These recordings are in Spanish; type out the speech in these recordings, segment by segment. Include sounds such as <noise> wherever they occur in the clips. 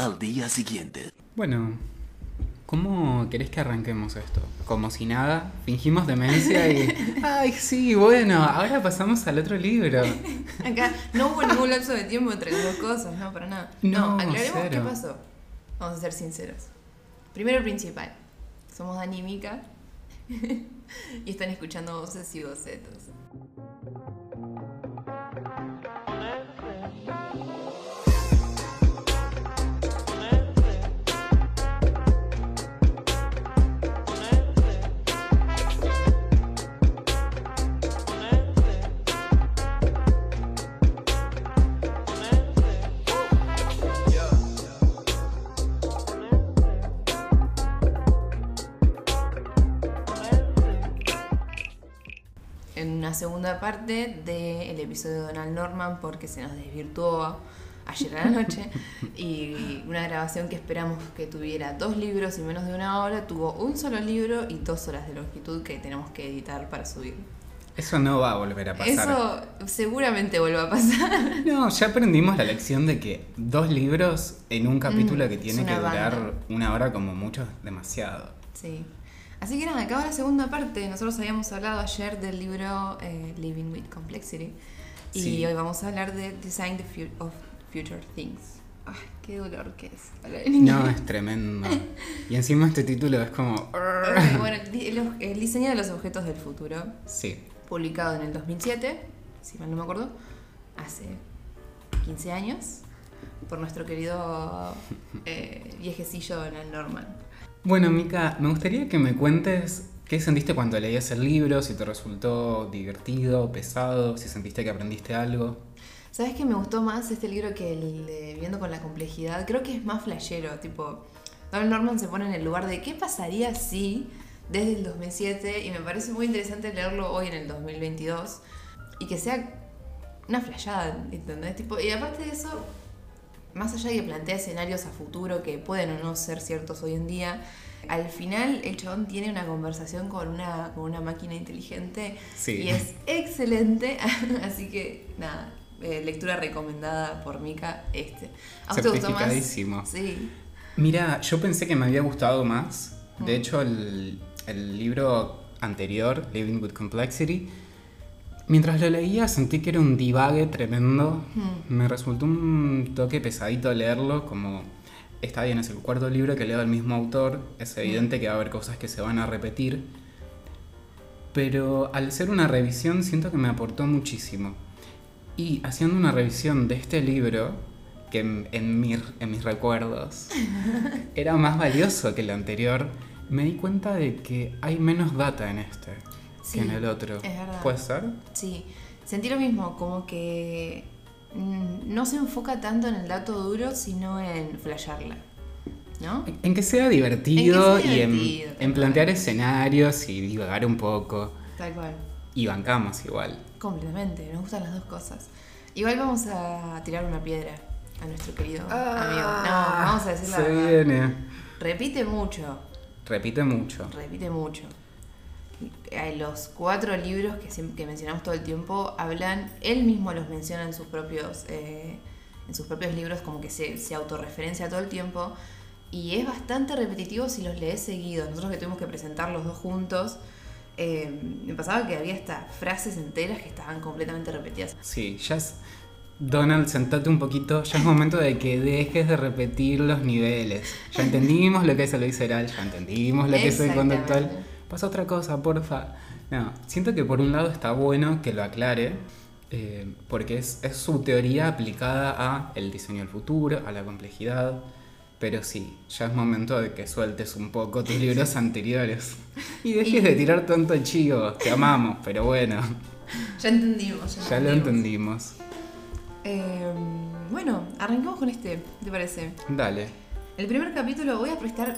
al día siguiente. Bueno, ¿cómo querés que arranquemos esto? Como si nada, fingimos demencia y... <laughs> Ay, sí, bueno, ahora pasamos al otro libro. <laughs> Acá no hubo ningún lapso de tiempo entre las dos cosas, no, para nada. No, No, aclaremos cero. qué pasó. Vamos a ser sinceros. Primero el principal. Somos Dani y Mika. y están escuchando voces y bocetos. Segunda parte del episodio de Donald Norman porque se nos desvirtuó ayer a la noche y una grabación que esperamos que tuviera dos libros y menos de una hora tuvo un solo libro y dos horas de longitud que tenemos que editar para subir. Eso no va a volver a pasar. Eso seguramente vuelva a pasar. No, ya aprendimos la lección de que dos libros en un capítulo Mm, que tiene que durar banda. una hora como mucho es demasiado. Sí. Así que nada, acaba la segunda parte. Nosotros habíamos hablado ayer del libro eh, Living with Complexity. Y Sí. hoy vamos a hablar de Design the Fu- of Future Things. Ay, qué dolor que es. No, es tremendo. Y encima este título es como... Bueno, el diseño de los objetos del futuro, Sí, publicado en el 2007, si mal no me acuerdo, hace 15 años, por nuestro querido eh, viejecillo Donald Norman. Bueno, Mika, me gustaría que me cuentes qué sentiste cuando leías el libro, si te resultó divertido, pesado, si sentiste que aprendiste algo. ¿Sabes que me gustó más este libro que el de Viviendo con la complejidad? Creo que es más flashero, tipo, Donald Norman se pone en el lugar de qué pasaría si desde el 2007 y me parece muy interesante leerlo hoy en el 2022 y que sea una flashada, ¿entendés? Y aparte de eso, más allá de que plantea escenarios a futuro que pueden o no ser ciertos hoy en día, al final el chabón tiene una conversación con una, con una máquina inteligente Sí. y es excelente, <laughs> así que nada, eh, lectura recomendada por Mika este. ¿A te gustó más? Sí. Mira, yo pensé que me había gustado más. De Mm. hecho, el, el libro anterior, Living with Complexity, mientras lo leía sentí que era un divague tremendo. Mm. Me resultó un toque pesadito leerlo, como está bien, es el cuarto libro que leo del mismo autor, es evidente que va a haber cosas que se van a repetir, pero al ser una revisión siento que me aportó muchísimo. Y haciendo una revisión de este libro, que en, en mi- en mis recuerdos <laughs> era más valioso que el anterior, me di cuenta de que hay menos data en este Sí, que en el otro. es verdad. ¿Puede ser? Sí, sentí lo mismo, como que mm, no se enfoca tanto en el dato duro, sino en flashearla. ¿No? En que sea divertido, En que sea y en- en, plantear cual. escenarios y divagar un poco. Tal cual. Y bancamos igual. Completamente, nos gustan las dos cosas. Igual vamos a tirar una piedra a nuestro querido amigo. No, vamos a decir la Se verdad. viene. Repite mucho, Repite mucho. repite mucho. Los cuatro libros que, mencionamos todo el tiempo hablan, él mismo los menciona en sus propios, eh, en sus propios libros, como que se, se autorreferencia todo el tiempo. Y es bastante repetitivo si los lees seguidos. Nosotros que tuvimos que presentar los dos juntos, eh, me pasaba que había hasta frases enteras que estaban completamente repetidas. Sí, ya es. Donald, sentate un poquito. Ya es momento de que dejes de repetir los niveles. Ya <laughs> entendimos lo que es el visceral, ya entendimos lo que es el conductual. Pasa otra cosa, porfa. No, siento que por un lado está bueno que lo aclare, eh, porque es, es su teoría aplicada a el diseño del futuro, a la complejidad. Pero sí, ya es momento de que sueltes un poco tus libros anteriores. <laughs> Y dejes Y- de tirar tanto chivo. Te amamos, pero bueno, Ya entendimos. Ya, ya lo entendimos. Eh, bueno, arranquemos con este, ¿te parece? Dale. El primer capítulo, voy a prestar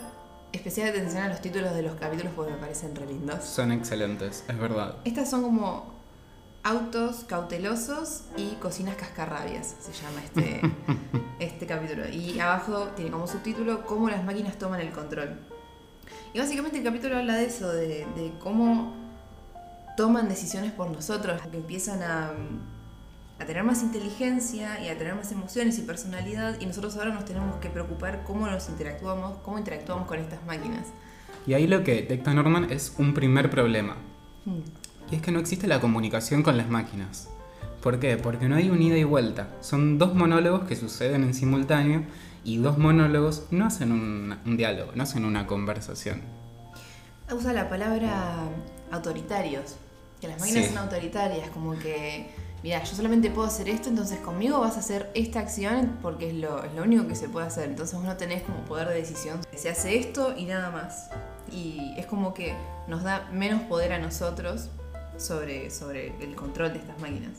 especial atención a los títulos de los capítulos porque me parecen re lindos. Son excelentes, es verdad. Estas son como autos cautelosos y cocinas cascarrabias, se llama este, <laughs> este capítulo. Y abajo tiene como subtítulo cómo las máquinas toman el control. Y básicamente el capítulo habla de eso, de, de cómo toman decisiones por nosotros, que empiezan a, a tener más inteligencia y a tener más emociones y personalidad y nosotros ahora nos tenemos que preocupar cómo nos interactuamos, cómo interactuamos con estas máquinas. Y ahí lo que detecta Norman es un primer problema. Mm. Y es que no existe la comunicación con las máquinas. ¿Por qué? Porque no hay un ida y vuelta. Son dos monólogos que suceden en simultáneo y dos monólogos no hacen un, un diálogo, no hacen una conversación. Usa la palabra autoritarios, que las máquinas Sí. son autoritarias, como que, mira, yo solamente puedo hacer esto, entonces conmigo vas a hacer esta acción porque es lo, es lo único que se puede hacer. Entonces vos no tenés como poder de decisión. Se hace esto y nada más. Y es como que nos da menos poder a nosotros sobre, sobre el control de estas máquinas.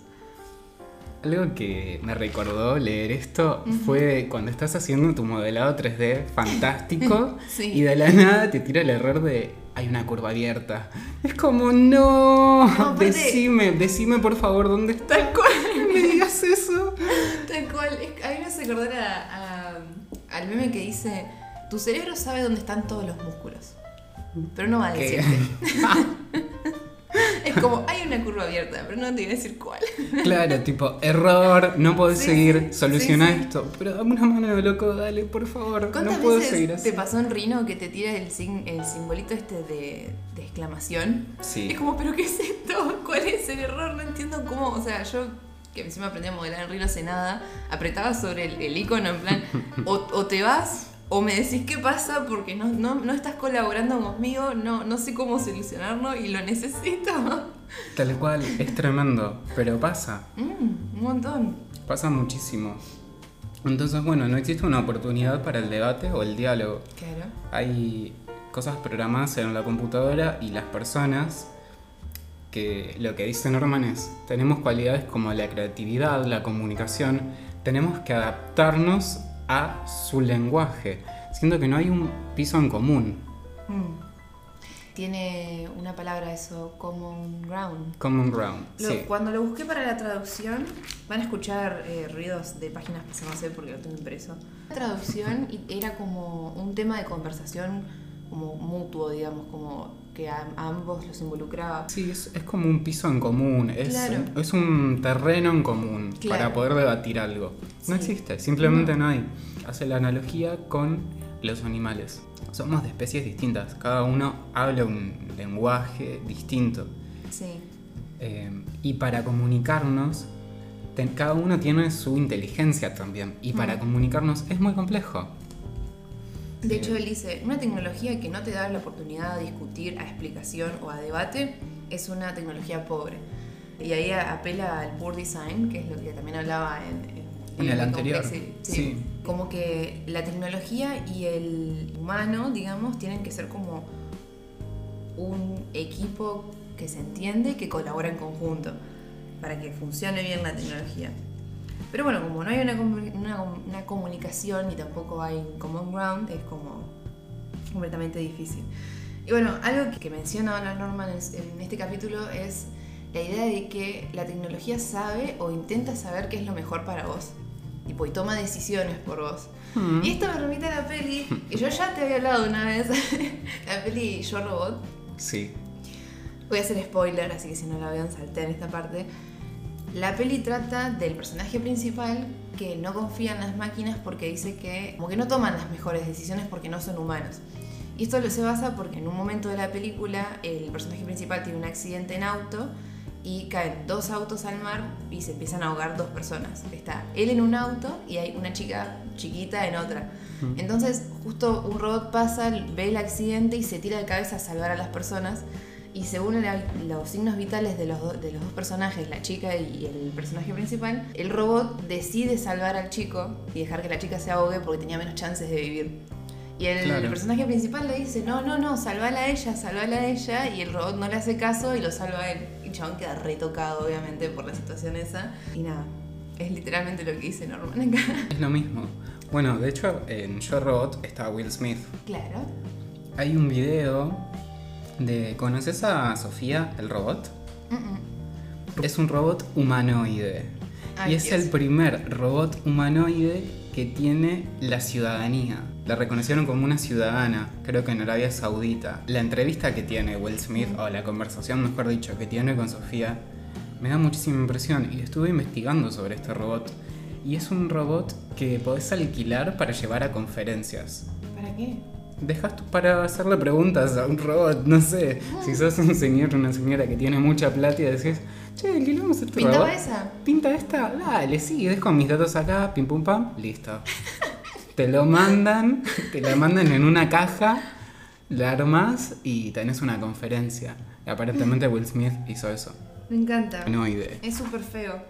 Algo que me recordó leer esto fue cuando estás haciendo tu modelado 3D fantástico <laughs> Sí. y de la nada te tira el error de hay una curva abierta. Es como, no, decime, decime por favor dónde está. Tal cual. <laughs> Me digas eso. Tal cual. Es- A mí me hace acordar a- a- al meme que dice: Tu cerebro sabe dónde están todos los músculos, pero no va a decirte. <laughs> <laughs> <laughs> es como: hay una curva abierta, pero no te voy a decir cuál. <laughs> Claro, tipo, error, no podés Sí, seguir, sí, soluciona sí, sí. esto. Pero dame una mano, loco, dale, por favor. ¿Cuántas No puedo seguir así. te pasó en Rino que te tira el, el simbolito este de, de exclamación? Sí. Es como, ¿pero qué es esto? <laughs> ¿Cuál es el error? No entiendo cómo. O sea, yo que encima aprendí a modelar en Rino hace nada, apretaba sobre el, el icono en plan, o, o te vas o me decís qué pasa porque no, no, no estás colaborando conmigo, no, no sé cómo solucionarlo y lo necesito. <laughs> Tal cual, es tremendo. Pero pasa, Mm, un montón. pasa muchísimo. Entonces, bueno, no existe una oportunidad para el debate o el diálogo. Claro. Hay cosas programadas en la computadora y las personas que lo que dice Norman es, tenemos cualidades como la creatividad, la comunicación, tenemos que adaptarnos a su lenguaje. Siento que no hay un piso en común. Mm. Tiene una palabra eso, common ground. Common ground. Lo- sí. Cuando lo busqué para la traducción, van a escuchar eh, ruidos de páginas que no sé porque lo tengo impreso. La traducción era como un tema de conversación como mutuo, digamos, como que a, a ambos los involucraba. Sí, es, es como un piso en común, es, Claro. es un terreno en común Claro. para poder debatir algo. No Sí. existe, simplemente No. no. hay. Hace la analogía con los animales. Somos de especies distintas, cada uno habla un lenguaje distinto. Sí. Eh, y para comunicarnos, te- cada uno tiene su inteligencia también. Y para Mm. comunicarnos es muy complejo. De hecho, él dice, una tecnología que no te da la oportunidad de discutir a explicación o a debate es una tecnología pobre. Y ahí apela al poor design, que es lo que también hablaba en, en- En el anterior, sí. Como que la tecnología y el humano, digamos, tienen que ser como un equipo que se entiende y que colabora en conjunto para que funcione bien la tecnología. Pero bueno, como no hay una, una, una comunicación y tampoco hay un common ground, es como completamente difícil. Y bueno, algo que- menciona Alan Norman en, en este capítulo es la idea de que la tecnología sabe o intenta saber qué es lo mejor para vos. Tipo, y toma decisiones por vos. Mm. Y esto me remite a la peli, que yo ya te había hablado una vez, <laughs> la peli Yo Robot. Sí. Voy a hacer spoiler, así que si no la vean, salté en esta parte. La peli trata del personaje principal que no confía en las máquinas porque dice que como que no toman las mejores decisiones porque no son humanos. Y esto lo se basa porque en un momento de la película el personaje principal tiene un accidente en auto y caen dos autos al mar y se empiezan a ahogar dos personas. Está él en un auto y hay una chica chiquita en otra. Entonces justo un robot pasa, ve el accidente y se tira de cabeza a salvar a las personas. Y según la- los signos vitales de los, do- de los dos personajes, la chica y el personaje principal, el robot decide salvar al chico y dejar que la chica se ahogue porque tenía menos chances de vivir. Y el, Claro. personaje principal le dice, no, no, no, salvala a ella, salvala a ella, y el robot no le hace caso y lo salva a él. Y el chabón queda retocado, obviamente, por la situación esa. Y nada, es literalmente lo que dice Norman acá. <laughs> Es lo mismo. Bueno, de hecho, en Yo Robot está Will Smith. claro. Hay un video de. ¿Conoces a Sofía, el robot? Mm, mm. Es un robot humanoide. Ay, y es Dios. el primer robot humanoide que tiene la ciudadanía. La reconocieron como una ciudadana, creo que en Arabia Saudita. La entrevista que tiene Will Smith, o la conversación, mejor dicho, que tiene con Sofía, me da muchísima impresión y estuve investigando sobre este robot. Y es un robot que podés alquilar para llevar a conferencias. ¿Para qué? Dejas tú para hacerle preguntas a un robot, no sé. Si sos un señor o una señora que tiene mucha plata y decís, che, este ¿Pintaba robot. esa? Pinta esta, dale, sí, dejo mis datos acá, pim pum pam, listo. <laughs> te lo mandan, te la mandan en una caja, la armas y tenés una conferencia. Y aparentemente Will Smith hizo eso. Me encanta. No idea. Es súper feo.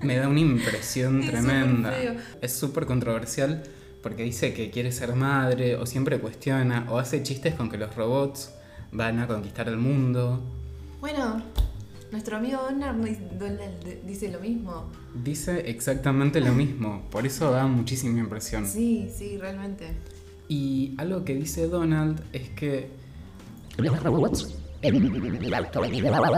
Me da una impresión <laughs> Es tremenda. Es súper controversial porque dice que quiere ser madre o siempre cuestiona o hace chistes con que los robots van a conquistar el mundo. Bueno, nuestro amigo Donald, dice lo mismo. Dice exactamente lo mismo, por eso da muchísima impresión. Sí, sí, realmente. Y algo que dice Donald es que Los robots en actualidad,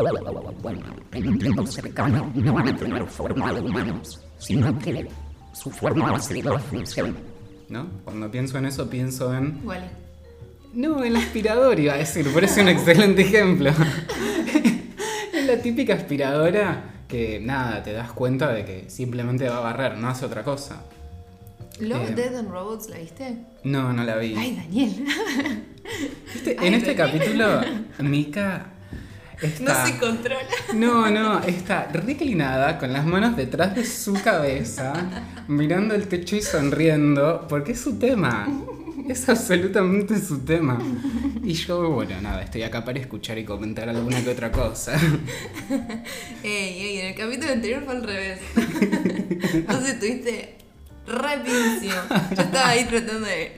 en un tiempo cercano, no van a tener forma de humanos, sino que su forma va a ser la función. ¿No? Cuando pienso en eso pienso en Igual. No, el aspirador iba a decir, parece un excelente ejemplo. <laughs> es la típica aspiradora que nada, te das cuenta de que simplemente va a barrer, no hace otra cosa. Love, Eh. Dead and Robots, ¿la viste? No, no la vi. Ay, Daniel. Este- ay, en este Daniel. capítulo, <laughs> Mika No se controla. No, no, está reclinada con las manos detrás de su cabeza, mirando el techo y sonriendo, porque es su tema. Es absolutamente su tema. Y yo, bueno, nada, estoy acá para escuchar y comentar alguna que otra cosa. Ey, ey, en el capítulo anterior fue al revés. Entonces estuviste re pincio. Yo estaba ahí tratando de.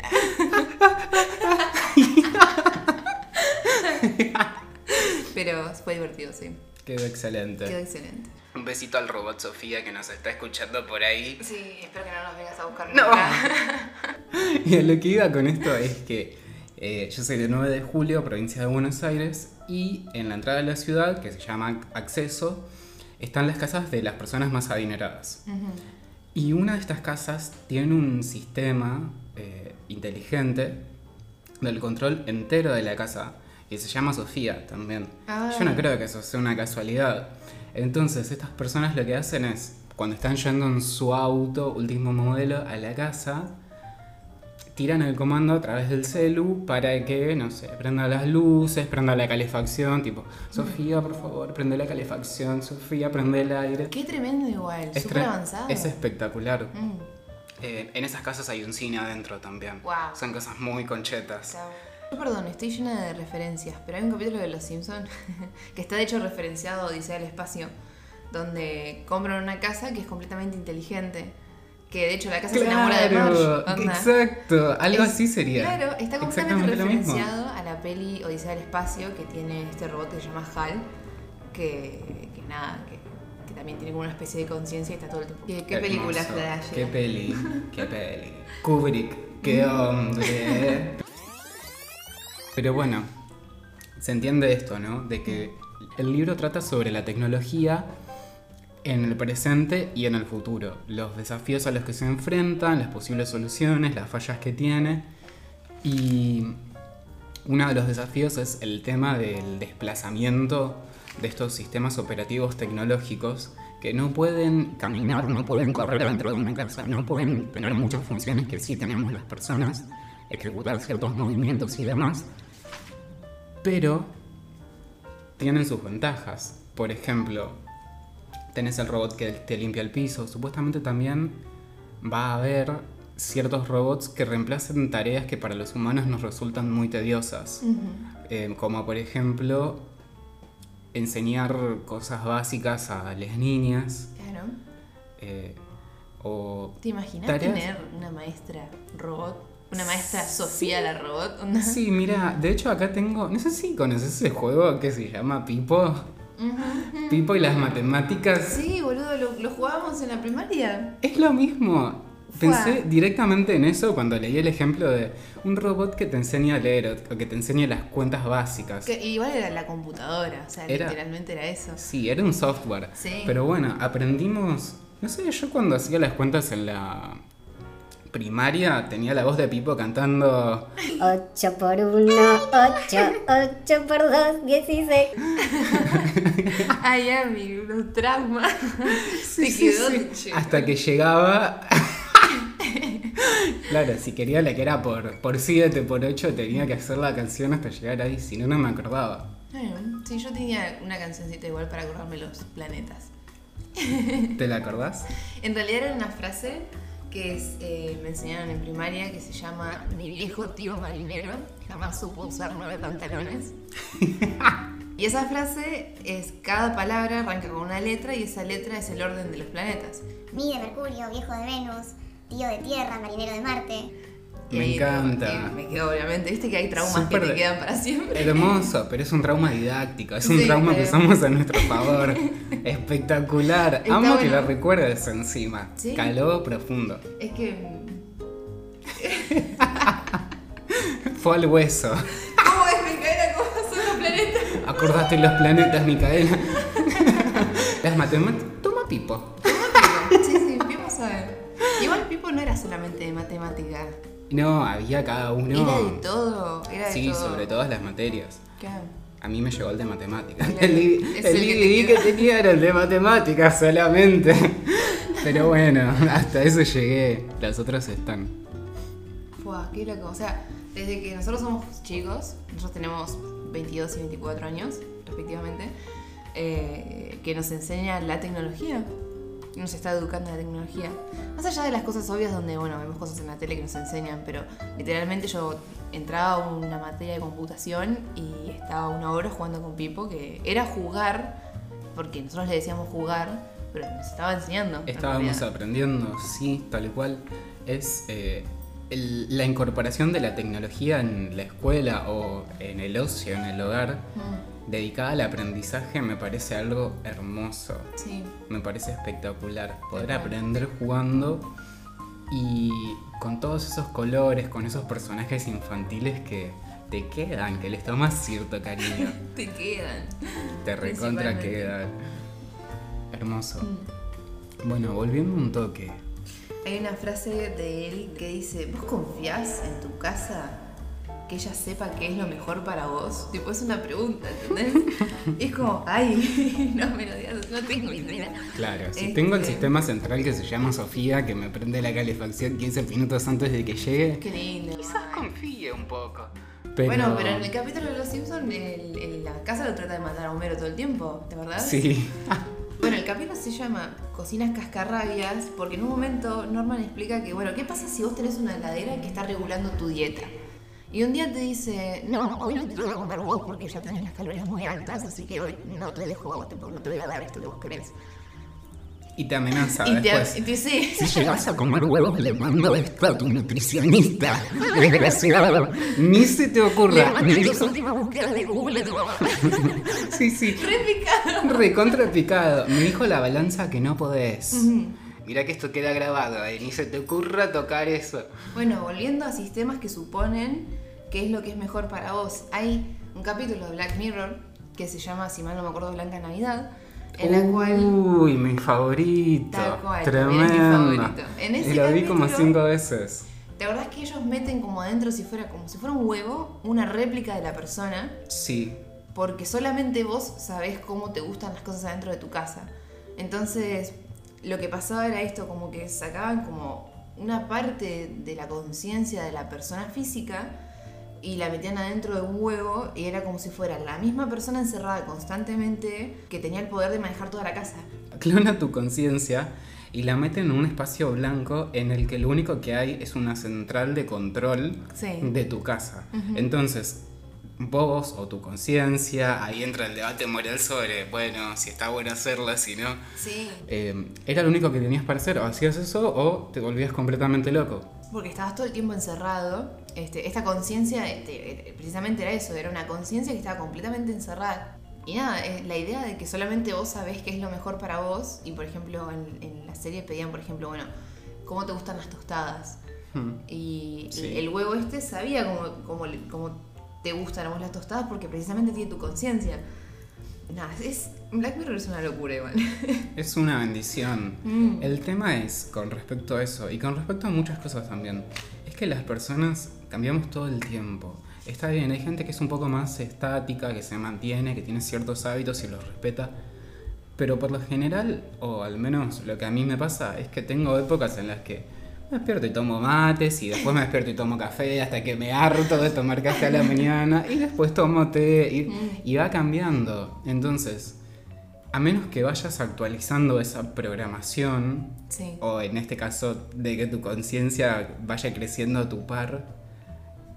<laughs> Pero fue divertido, sí. Quedó excelente. Quedó excelente. Un besito al robot Sofía que nos está escuchando por ahí. Sí, espero que no nos vengas a buscar No. nunca. <laughs> Y a lo que iba con esto es que eh, yo soy de 9 de julio, provincia de Buenos Aires, y en la entrada de la ciudad, que se llama Acceso, están las casas de las personas más adineradas. Y una de estas casas tiene un sistema eh, inteligente del control entero de la casa. Y se llama Sofía también. Ah. Yo no creo que eso sea una casualidad. Entonces, estas personas lo que hacen es, cuando están yendo en su auto, último modelo, a la casa, tiran el comando a través del celu para que, no sé, prenda las luces, prenda la calefacción, tipo, Sofía, por favor, prende la calefacción, Sofía, prende el aire. Qué tremendo igual, Es súper avanzado. Es espectacular. Mm, Eh, en esas casas hay un cine adentro también. Guau. Son cosas muy conchetas. chao. Yo, perdón, estoy llena de referencias, pero hay un capítulo de Los Simpsons <laughs> que está de hecho referenciado a Odisea del Espacio, donde compran una casa que es completamente inteligente. Que de hecho la casa se enamora de Marge. onda. exacto. Algo Es- así sería. Claro, está completamente referenciado a la peli Odisea del Espacio que tiene este robot que se llama HAL, que, que nada, que, que también tiene como una especie de conciencia y está todo el tiempo. ¿Qué, qué película flash? Qué peli, qué peli. Kubrick, qué <laughs> hombre. Pero bueno, se entiende esto, ¿no? De que el libro trata sobre la tecnología en el presente y en el futuro. Los desafíos a los que se enfrentan, las posibles soluciones, las fallas que tiene. Y uno de los desafíos es el tema del desplazamiento de estos sistemas operativos tecnológicos que no pueden Caminar, no pueden correr dentro de una casa, no pueden tener muchas funciones que sí tenemos las personas, ejecutar ciertos movimientos y demás. Pero tienen sus ventajas. Por ejemplo, tenés el robot que te limpia el piso. Supuestamente también va a haber ciertos robots que reemplacen tareas que para los humanos nos resultan muy tediosas. Eh, como por ejemplo enseñar cosas básicas a las niñas. Claro. eh, o ¿Te imaginas tareas- tener una maestra robot? Una maestra Sofía la robot. Sí, mira, de hecho acá tengo, no sé si conoces ese juego que se llama Pipo. Pipo y las matemáticas. Sí, boludo, lo, lo jugábamos en la primaria. Es lo mismo. Fua. Pensé directamente en eso cuando leí el ejemplo de un robot que te enseña a leer o que te enseña las cuentas básicas. Que igual era la computadora, o sea, Era- literalmente era eso. Sí, era un software. Sí. Pero bueno, aprendimos. No sé, yo cuando hacía las cuentas en la primaria tenía la voz de Pipo cantando 8 por 1, 8, 8 por 2, 16. <laughs> Ay, Ami, unos traumas. Te quedó che. hasta que llegaba. <laughs> claro, si quería la que era por, por 7, por 8, tenía que hacer la canción hasta llegar ahí, si no, no me acordaba. Sí, yo tenía una cancioncita igual para acordarme los planetas. ¿Te la acordás? <laughs> En realidad era una frase que es, eh, me enseñaron en primaria que se llama Mi viejo tío marinero jamás supo usar nueve pantalones. <laughs> Y esa frase es cada palabra arranca con una letra y esa letra es el orden de los planetas. Mi de Mercurio, viejo de Venus, tío de Tierra, marinero de Marte. Me ahí encanta. me quedo obviamente, viste que hay traumas que te quedan para siempre. Hermoso, pero es un trauma didáctico, es un Sí, trauma que usamos a nuestro favor. <laughs> Espectacular. Está Amo que lo recuerdes encima. Sí. Caló profundo. Es que <laughs> Fue al hueso. ¿Cómo es Micaela? ¿Cómo son los planetas? Acordaste los planetas, Micaela. <laughs> Las matemáticas. Toma Pipo. Sí, sí, Pipo sabe. Igual Pipo no era solamente de matemática. No, había cada uno. Era de todo. Era de Sí, todo. sobre todas las materias. Claro. A mí me llegó el de matemáticas. Claro, El, el el que tenía era el de matemáticas solamente. Pero bueno, hasta eso llegué. Las otras están. Fua, qué loco. O sea, desde que nosotros somos chicos, nosotros tenemos 22 y 24 años, respectivamente, eh, que nos enseña la tecnología. Nos está educando en la tecnología. Más allá de las cosas obvias donde, bueno, vemos cosas en la tele que nos enseñan, pero literalmente yo entraba a una materia de computación y estaba una hora jugando con Pipo, que era jugar, porque nosotros le decíamos jugar, pero nos estaba enseñando. en Estábamos aprendiendo, sí, tal cual. Es eh, el- la incorporación de la tecnología en la escuela o en el ocio, en el hogar, Mm, dedicada al aprendizaje, me parece algo hermoso. sí. Me parece espectacular poder aprender jugando y con todos esos colores, con esos personajes infantiles que te quedan, que les tomas cierto cariño. <laughs> Te quedan. te recontra quedan. Hermoso. Mm. Bueno, volviendo un toque. Hay una frase de él que dice, ¿vos confías en tu casa que ella sepa qué es lo mejor para vos? Tipo, es una pregunta, ¿entendés? Y <laughs> es como, ay, <laughs> no me lo digas, no tengo idea. Claro, si Este- tengo el sistema central que se llama Sofía, que me prende la calefacción 15 minutos antes de que llegue, Qué lindo. quizás confíe un poco. Pero... Bueno, pero en el capítulo de Los Simpsons, el- el- la casa lo trata de matar a Homero todo el tiempo, ¿te acordás? Sí. <laughs> Bueno, el capítulo se llama Cocinas Cascarrabias porque en un momento Norman explica que, bueno, ¿qué pasa si vos tenés una heladera que está regulando tu dieta? Y un día te dice, No, hoy no te lo voy a comer vos porque ya tenés las calorías muy altas, así que hoy no te dejo a vos, tampoco no te voy a dar esto que vos querés. Y te amenaza y te, después. y te dice, Si llegas a comer huevos, le mando esto a tu nutricionista. <laughs> Desgraciado. Ni se te Le ocurra. mandé tus últimas búsquedas de Google. Sí, sí. re picado. Recontra picado. Me dijo la balanza que no podés. Mira que esto queda grabado, eh. Ni se te ocurra tocar eso. Bueno, volviendo a sistemas que suponen qué es lo que es mejor para vos. Hay un capítulo de Black Mirror que se llama, si mal no me acuerdo, Blanca Navidad, en la cual Uy, mi favorito. Tal cual, es mi Tremendo. favorito. En ese y lo vi como cinco veces. ¿Te acordás que ellos meten como adentro, si fuera, como si fuera un huevo, una réplica de la persona? Sí. Porque solamente vos sabés cómo te gustan las cosas adentro de tu casa. Entonces, lo que pasaba era esto, como que sacaban como una parte de la conciencia de la persona física y la metían adentro de un huevo y era como si fuera la misma persona encerrada constantemente que tenía el poder de manejar toda la casa. Clona tu conciencia y la mete en un espacio blanco en el que lo único que hay es una central de control Sí. de tu casa. Entonces, vos o tu conciencia, ahí entra el debate moral sobre, bueno, si está bueno hacerlo, si no. Sí. Eh, era lo único que tenías para hacer, o hacías eso o te volvías completamente loco. Porque estabas todo el tiempo encerrado. Este, esta conciencia, este, eh, precisamente era eso, era una conciencia que estaba completamente encerrada. Y nada, la idea de que solamente vos sabés qué es lo mejor para vos, y por ejemplo en, en la serie pedían, por ejemplo, bueno, ¿cómo te gustan las tostadas? Hmm. Y Sí. el huevo este sabía cómo, cómo te gustan a vos las tostadas porque precisamente tiene tu conciencia. Nada, es. Black Mirror es una locura igual. <laughs> Es una bendición. Mm. El tema es, con respecto a eso, y con respecto a muchas cosas también, es que las personas cambiamos todo el tiempo. Está bien, hay gente que es un poco más estática, que se mantiene, que tiene ciertos hábitos y los respeta. Pero por lo general, o al menos lo que a mí me pasa, es que tengo épocas en las que me despierto y tomo mates, y después me despierto y tomo café, hasta que me harto de tomar café a la mañana, y después tomo té, y, y va cambiando. Entonces, a menos que vayas actualizando esa programación, Sí. o en este caso de que tu conciencia vaya creciendo a tu par,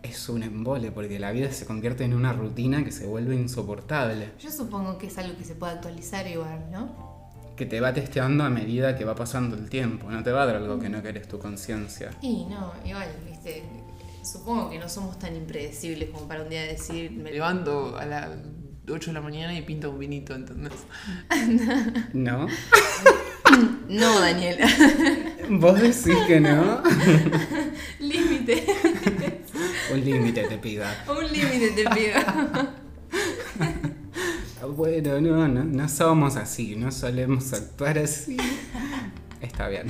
es un embole, porque la vida se convierte en una rutina que se vuelve insoportable, Yo supongo que es algo que se puede actualizar igual, ¿no? Que te va testeando a medida que va pasando el tiempo, no te va a dar algo que no querés tu conciencia. Y no, igual, viste. Supongo que no somos tan impredecibles como para un día decir, me levanto a las 8 de la mañana y pinto un vinito, ¿entendés? <laughs> ¿No? No, Daniela. ¿Vos decís que no? <laughs> límite. Un límite te pida. Un límite te pido. Bueno, no, no, no somos así, no solemos actuar así. Está bien.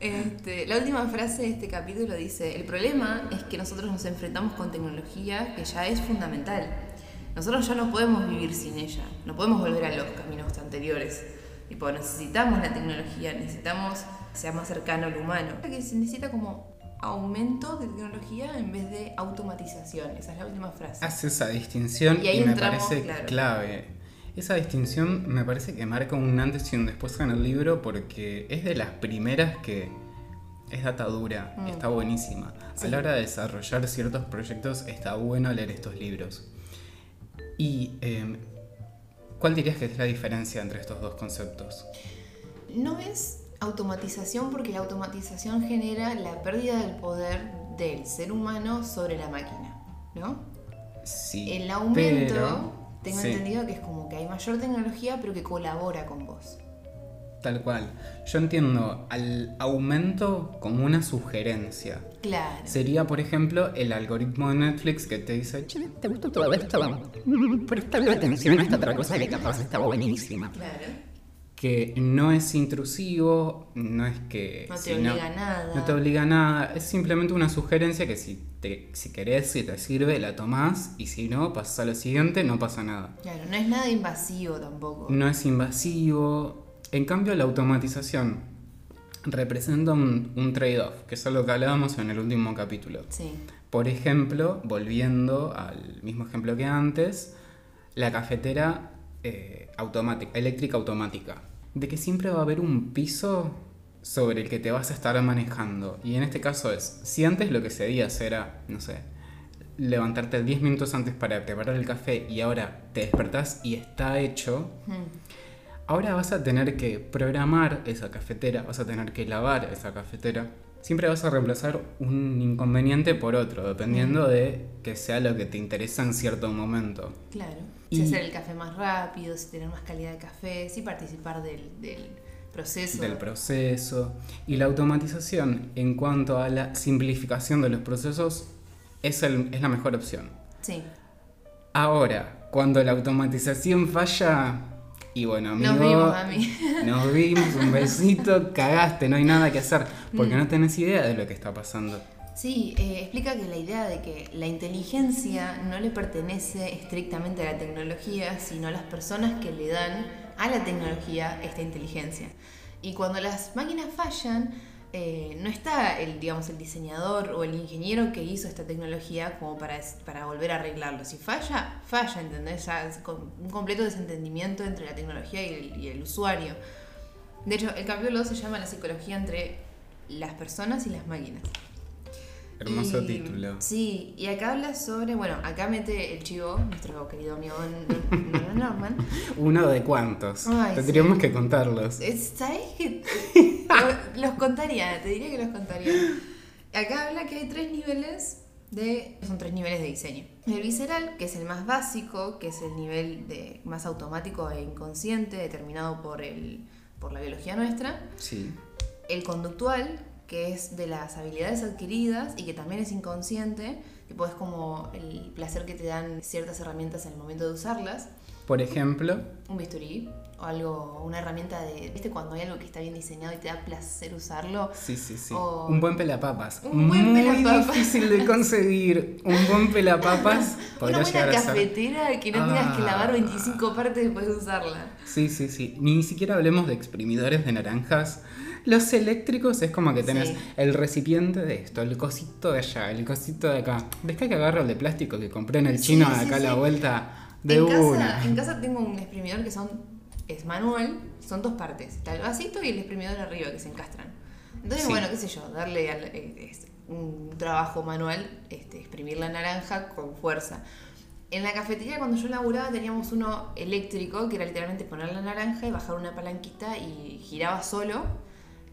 Este, la última frase de este capítulo dice, el problema es que nosotros nos enfrentamos con tecnología que ya es fundamental. Nosotros ya no podemos vivir sin ella, no podemos volver a los caminos anteriores. Tipo, necesitamos la tecnología, necesitamos que sea más cercano al humano. Que se necesita como aumento de tecnología en vez de automatización. Esa es la última frase. Hace esa distinción Y y, ahí me entramos, parece claro. clave. Esa distinción me parece que marca un antes y un después en el libro porque es de las primeras que es datadura, Mm. está buenísima. Sí. A la hora de desarrollar ciertos proyectos está bueno leer estos libros. Y eh, ¿cuál dirías que es la diferencia entre estos dos conceptos? No es automatización porque la automatización genera la pérdida del poder del ser humano sobre la máquina, ¿no? Sí. El aumento, pero- tengo sí. entendido que es como que hay mayor tecnología pero que colabora con vos. Tal cual. Yo entiendo al aumento como una sugerencia. Claro. Sería, por ejemplo, el algoritmo de Netflix que te dice, "Che, ¿te gustó todo esto? Prestale atención a esta otra cosa que capaz está buenísima. Claro. Que no es intrusivo, no es que... No te si obliga a nada. No te obliga a nada, es simplemente una sugerencia que si, te, si querés, si te sirve, la tomás y si no, pasas a lo siguiente, no pasa nada. Claro, no es nada invasivo tampoco. No es invasivo. En cambio, la automatización representa un, un trade-off, que es algo que hablábamos en el último capítulo. Sí. Por ejemplo, volviendo al mismo ejemplo que antes, la cafetera eh, automática, eléctrica automática. De que siempre va a haber un piso sobre el que te vas a estar manejando. Y en este caso es, si antes lo que se hacía era, no sé, levantarte 10 minutos antes para preparar el café y ahora te despertás y está hecho, Mm. Ahora vas a tener que programar esa cafetera, vas a tener que lavar esa cafetera. Siempre vas a reemplazar un inconveniente por otro, dependiendo de que sea lo que te interesa en cierto momento. Claro. Y- Si hacer el café más rápido, si tener más calidad de café, si participar del, del proceso. Del proceso. Y la automatización en cuanto a la simplificación de los procesos es, el- es la mejor opción. Sí. Ahora, cuando la automatización falla, y bueno, amigo, Nos vimos, mami. <laughs> Nos vimos, un besito, cagaste, no hay nada que hacer, porque no tenés idea de lo que está pasando. Sí, eh, explica que la idea de que la inteligencia no le pertenece estrictamente a la tecnología, sino a las personas que le dan a la tecnología esta inteligencia. Y cuando las máquinas fallan, eh, no está el, digamos, el diseñador o el ingeniero que hizo esta tecnología como para, para volver a arreglarlo. Si falla, falla, ¿entendés? Es un completo desentendimiento entre la tecnología y el, y el usuario. De hecho, el capítulo 2 se llama La psicología entre las personas y las máquinas. Hermoso Y- título. Sí, y acá habla sobre, bueno, acá mete el chivo, nuestro querido amigo Norman. <laughs> Uno de cuántos. Ay, Tendríamos sí. que contarlos. Es- ¿Sabes? Lo- <laughs> los contaría, te diría que los contaría. Acá habla que hay tres niveles de. Son tres niveles de diseño. El visceral, que es el más básico, que es el nivel de, más automático e inconsciente, determinado por, el, por la biología nuestra. Sí. El conductual, que es de las habilidades adquiridas y que también es inconsciente, tipo es como el placer que te dan ciertas herramientas en el momento de usarlas. Por ejemplo, Un bisturí o algo, una herramienta de. ¿Viste cuando hay algo que está bien diseñado y te da placer usarlo? sí, sí, sí. O- Un buen pelapapas. Un buen Muy pelapapas. difícil de conseguir. Un buen pelapapas <laughs> Una buena ser. cafetera que no tengas que lavar Ah. 25 partes después de usarla. Sí, sí, sí. Ni siquiera hablemos de exprimidores de naranjas. Los eléctricos es como que tenés Sí. el recipiente de esto, el cosito de allá, el cosito de acá. ¿Ves que agarrar el de plástico que compré en el Sí, chino de acá a la vuelta de en, una? casa, en casa tengo un exprimidor que son es manual, son dos partes. Está el vasito y el exprimidor arriba que se encastran. Entonces, bueno, qué sé yo, darle al- eh, es un trabajo manual, este, exprimir la naranja con fuerza. En la cafetería cuando yo laburaba teníamos uno eléctrico que era literalmente poner la naranja y bajar una palanquita y giraba solo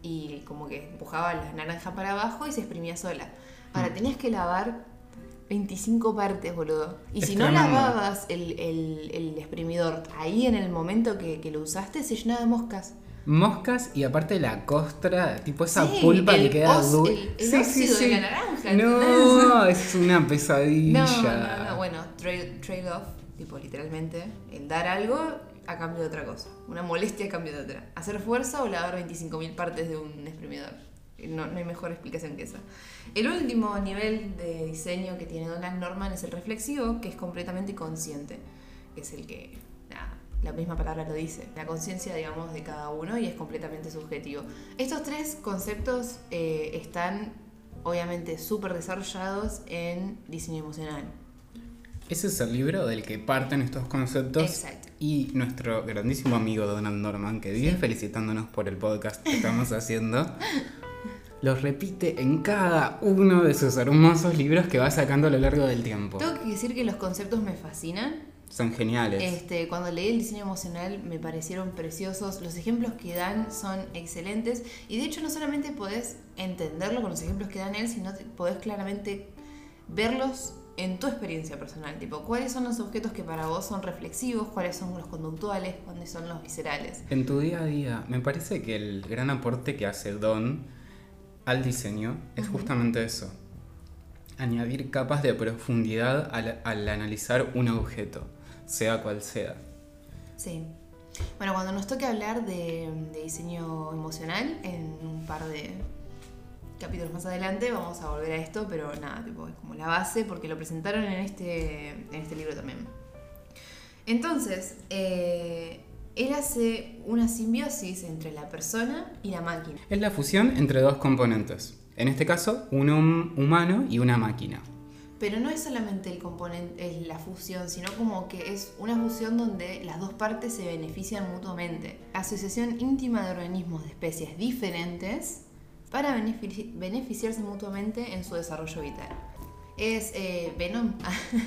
y como que empujaba la naranja para abajo y se exprimía sola. Ahora tenías que lavar 25 partes, boludo. Y Es si no tremendo. lavabas el, el- el exprimidor ahí en el momento que, que lo usaste, se llenaba de moscas. Moscas y aparte la costra, tipo esa Sí, pulpa que queda dura. el- el óxido de la naranja, No, <laughs> es una pesadilla. No, no, no, bueno, trade- trade-off, tipo literalmente, el dar algo a cambio de otra cosa. Una molestia a cambio de otra. Hacer fuerza o lavar 25.000 partes de un exprimidor. No, no hay mejor explicación que esa. El último nivel de diseño que tiene Donald Norman es el reflexivo, que es completamente consciente. Es el que, la misma palabra lo dice. La conciencia, digamos, de cada uno y es completamente subjetivo. Estos tres conceptos eh, están, obviamente, súper desarrollados en diseño emocional. Ese es el libro del que parten estos conceptos. Exacto. Y nuestro grandísimo amigo Donald Norman, que vive felicitándonos por el podcast que estamos <laughs> haciendo, los repite en cada uno de sus hermosos libros que va sacando a lo largo del tiempo. Tengo que decir que los conceptos me fascinan. Son geniales. Este, cuando leí el diseño emocional me parecieron preciosos. Los ejemplos que dan son excelentes. Y de hecho no solamente podés entenderlo con los ejemplos que dan él, sino podés claramente verlos en tu experiencia personal. Tipo, cuáles son los objetos que para vos son reflexivos, cuáles son los conductuales, cuáles son los viscerales. En tu día a día, me parece que el gran aporte que hace Don al diseño es justamente eso. Añadir capas de profundidad al, al analizar un objeto, sea cual sea. Sí. Bueno, cuando nos toque hablar de, de diseño emocional, en un par de capítulos más adelante vamos a volver a esto, pero nada, tipo, es como la base porque lo presentaron en este, en este libro también. Entonces, eh, él hace una simbiosis entre la persona y la máquina. Es la fusión entre dos componentes. En este caso, un hum- humano y una máquina. Pero no es solamente el componente, es la fusión, sino como que es una fusión donde las dos partes se benefician mutuamente. Asociación íntima de organismos de especies diferentes para benefici- beneficiarse mutuamente en su desarrollo vital. Es eh, Venom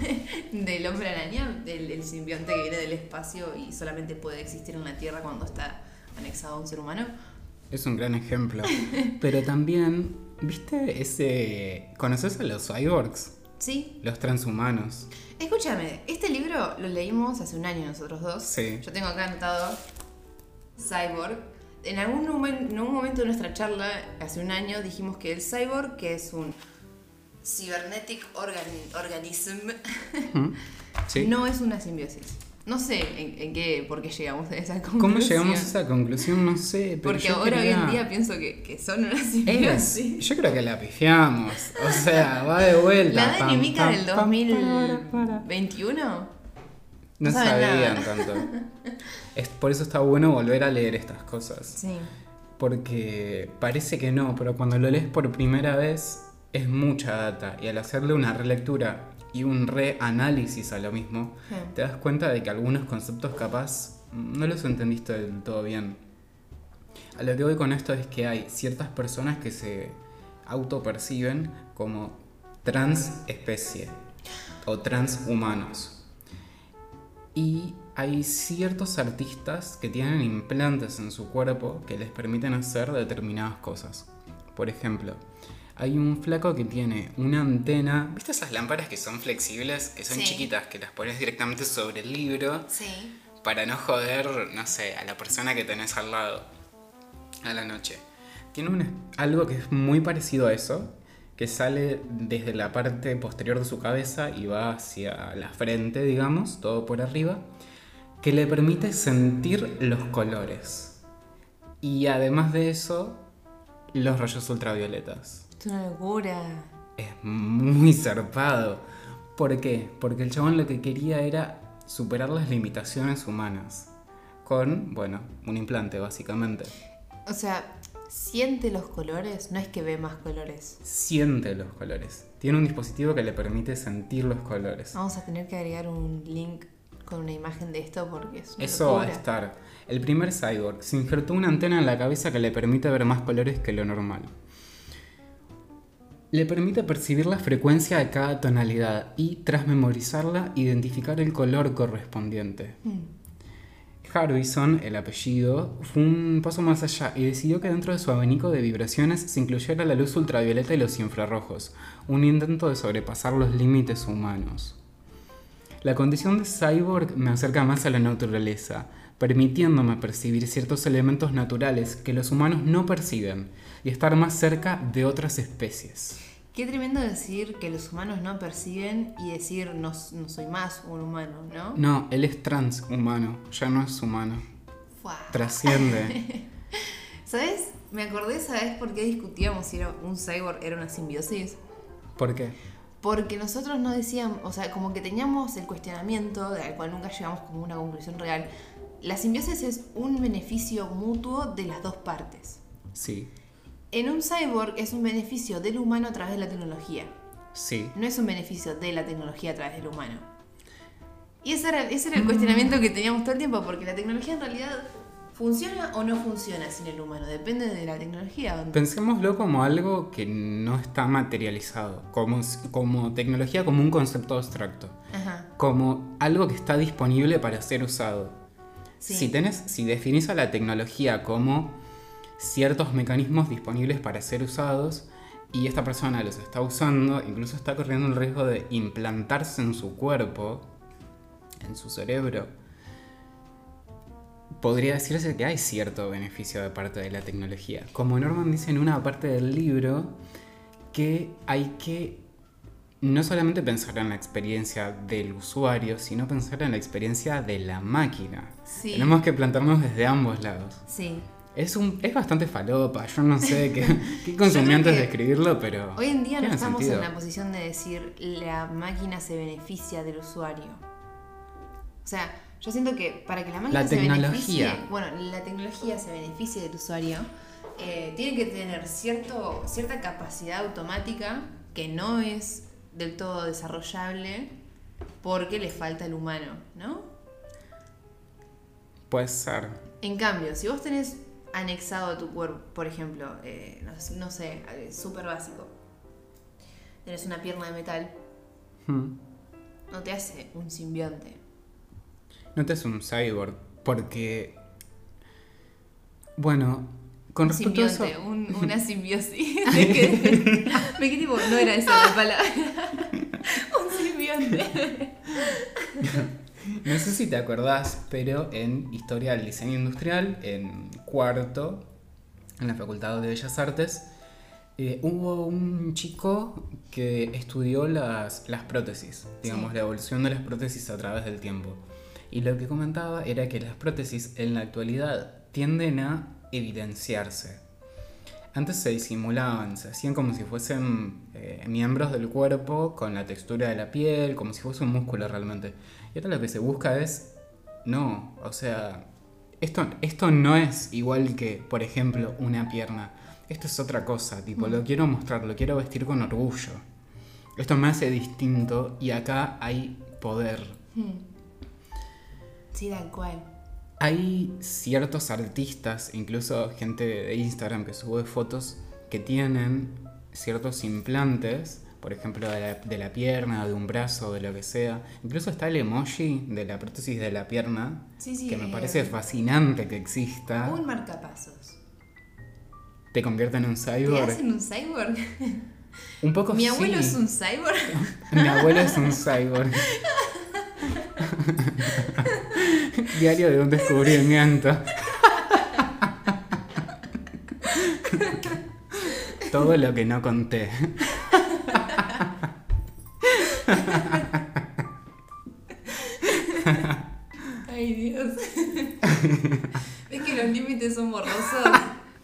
<laughs> del hombre araña, del el simbionte que viene del espacio y solamente puede existir en la Tierra cuando está anexado a un ser humano. Es un gran ejemplo. <laughs> Pero también, ¿viste ese... ¿Conoces a los cyborgs? Sí, Los transhumanos. Escúchame, este libro lo leímos hace un año nosotros dos. Sí. Yo tengo acá anotado Cyborg. En algún, en algún momento de nuestra charla, hace un año, dijimos que el cyborg, que es un cybernetic organ- organism. <laughs> ¿Sí? no es una simbiosis. No sé en, en qué, por qué llegamos a esa conclusión. ¿Cómo llegamos a esa conclusión? No sé. Pero Porque ahora hoy en día pienso que, que son una Es, simbiosis. yo creo que la pifiamos. O sea, va de vuelta. La dinámica del pam, para, para. 2021 No sabían tanto. <laughs> Es, por eso está bueno volver a leer estas cosas. Sí. Porque parece que no, pero cuando lo lees por primera vez es mucha data. Y al hacerle una relectura y un reanálisis a lo mismo, Sí. te das cuenta de que algunos conceptos capaz no los entendiste del todo bien. A lo que voy con esto es que hay ciertas personas que se autoperciben como transespecie o transhumanos. Y hay ciertos artistas que tienen implantes en su cuerpo que les permiten hacer determinadas cosas. Por ejemplo, hay un flaco que tiene una antena. ¿Viste esas lámparas que son flexibles, que son Sí. chiquitas, que las pones directamente sobre el libro Sí. para no joder, no sé, a la persona que tenés al lado a la noche? Tiene un- algo que es muy parecido a eso, que sale desde la parte posterior de su cabeza y va hacia la frente, digamos, todo por arriba. que le permite sentir los colores. Y además de eso, los rayos ultravioletas. Es una locura. Es muy zarpado. ¿Por qué? Porque el chabón lo que quería era superar las limitaciones humanas. Con, bueno, un implante básicamente. O sea, siente los colores, no es que ve más colores. Siente los colores. Tiene un dispositivo que le permite sentir los colores. Vamos a tener que agregar un link con una imagen de esto porque es una Eso va a estar. El primer cyborg se injertó una antena en la cabeza que le permite ver más colores que lo normal. Le permite percibir la frecuencia de cada tonalidad y, tras memorizarla, identificar el color correspondiente. Mm. Harbison, el apellido, fue un paso más allá y decidió que dentro de su abanico de vibraciones se incluyera la luz ultravioleta y los infrarrojos, un intento de sobrepasar los límites humanos. La condición de cyborg me acerca más a la naturaleza, permitiéndome percibir ciertos elementos naturales que los humanos no perciben y estar más cerca de otras especies. Qué tremendo decir que los humanos no perciben y decir no, no soy más un humano, ¿no? No, él es transhumano, ya no es humano. Trasciende. <laughs> ¿Sabes? Me acordé, ¿sabes por qué discutíamos si era un cyborg era una simbiosis? ¿Por qué? Porque nosotros no decíamos, o sea, como que teníamos el cuestionamiento, al cual nunca llegamos como a una conclusión real. La simbiosis es un beneficio mutuo de las dos partes. Sí, En un cyborg es un beneficio del humano a través de la tecnología. sí. No es un beneficio de la tecnología a través del humano. Y ese era, ese era el cuestionamiento que teníamos todo el tiempo, porque la tecnología en realidad funciona o no funciona sin el humano, depende de la tecnología. Pensémoslo como algo que no está materializado, como, como tecnología, como un concepto abstracto, Ajá. como algo que está disponible para ser usado. Sí. Si, tenés, si definís a la tecnología como ciertos mecanismos disponibles para ser usados y esta persona los está usando, incluso está corriendo el riesgo de implantarse en su cuerpo, en su cerebro, podría decirse que hay cierto beneficio de parte de la tecnología. Como Norman dice en una parte del libro, que hay que no solamente pensar en la experiencia del usuario, sino pensar en la experiencia de la máquina. Sí. Tenemos que plantarnos desde ambos lados. Sí. Es, un, es bastante falopa, yo no sé qué, <laughs> qué consumiente es que describirlo, pero... Hoy en día no estamos sentido. en la posición de decir la máquina se beneficia del usuario. O sea, yo siento que para que la máquina La se tecnología. beneficie, bueno, la tecnología se beneficie del usuario, eh, tiene que tener cierto, cierta capacidad automática que no es del todo desarrollable porque le falta el humano, ¿no? Puede ser. En cambio, si vos tenés anexado a tu cuerpo, por ejemplo, eh, no, no sé, eh, súper básico, tenés una pierna de metal, Hmm. no te hace un simbionte. No te es un cyborg, porque... Bueno, con Un respecto a eso... simbionte, un- una <laughs> simbiosis. <laughs> me, quedé, me quedé tipo, no era esa la palabra. <laughs> un simbionte. No sé si te acordás, pero en Historia del Diseño Industrial, en cuarto, en la Facultad de Bellas Artes, eh, hubo un chico que estudió las, las prótesis, digamos, Sí. la evolución de las prótesis a través del tiempo. Y lo que comentaba era que las prótesis en la actualidad tienden a evidenciarse. Antes se disimulaban, se hacían como si fuesen eh, miembros del cuerpo con la textura de la piel, como si fuese un músculo realmente. Y ahora lo que se busca es, no, o sea, esto, esto no es igual que, por ejemplo, una pierna. Esto es otra cosa, tipo, lo quiero mostrar, lo quiero vestir con orgullo. Esto me hace distinto y acá hay poder. Sí, tal cual. Hay ciertos artistas, incluso gente de Instagram que sube fotos, que tienen ciertos implantes, por ejemplo, de la, de la pierna, de un brazo, de lo que sea. Incluso está el emoji de la prótesis de la pierna, Sí, sí, que me eh, parece fascinante que exista. Un marcapasos. Te convierte en un ¿Te cyborg. hacen un cyborg? <laughs> Un poco Mi abuelo sí. es un cyborg. <laughs> Mi abuelo es un cyborg. <laughs> Diario de un descubrimiento. Todo lo que no conté. Ay, Dios. <laughs> es que los límites son borrosos.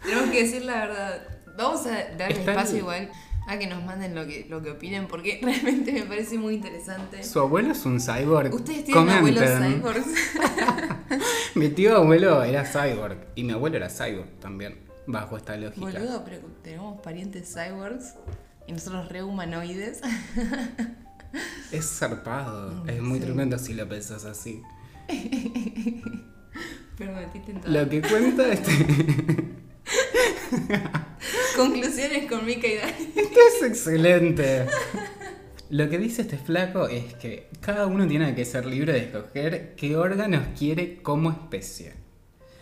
Tenemos que decir la verdad. Vamos a darle espacio igual a que nos manden lo que, lo que opinen, porque <laughs> realmente me parece muy interesante. ¿Su abuelo es un cyborg? ¿Ustedes tienen abuelos cyborgs? <laughs> mi tío abuelo era cyborg y mi abuelo era cyborg también, bajo esta lógica. Boludo, pero tenemos parientes cyborgs y nosotros re humanoides. Es zarpado, es muy Sí. tremendo si lo pensás así. <laughs> Lo que cuenta este <laughs> Conclusiones con Mika y Dani. <laughs> Esto es excelente. Lo que dice este flaco es que cada uno tiene que ser libre de escoger qué órganos quiere como especie.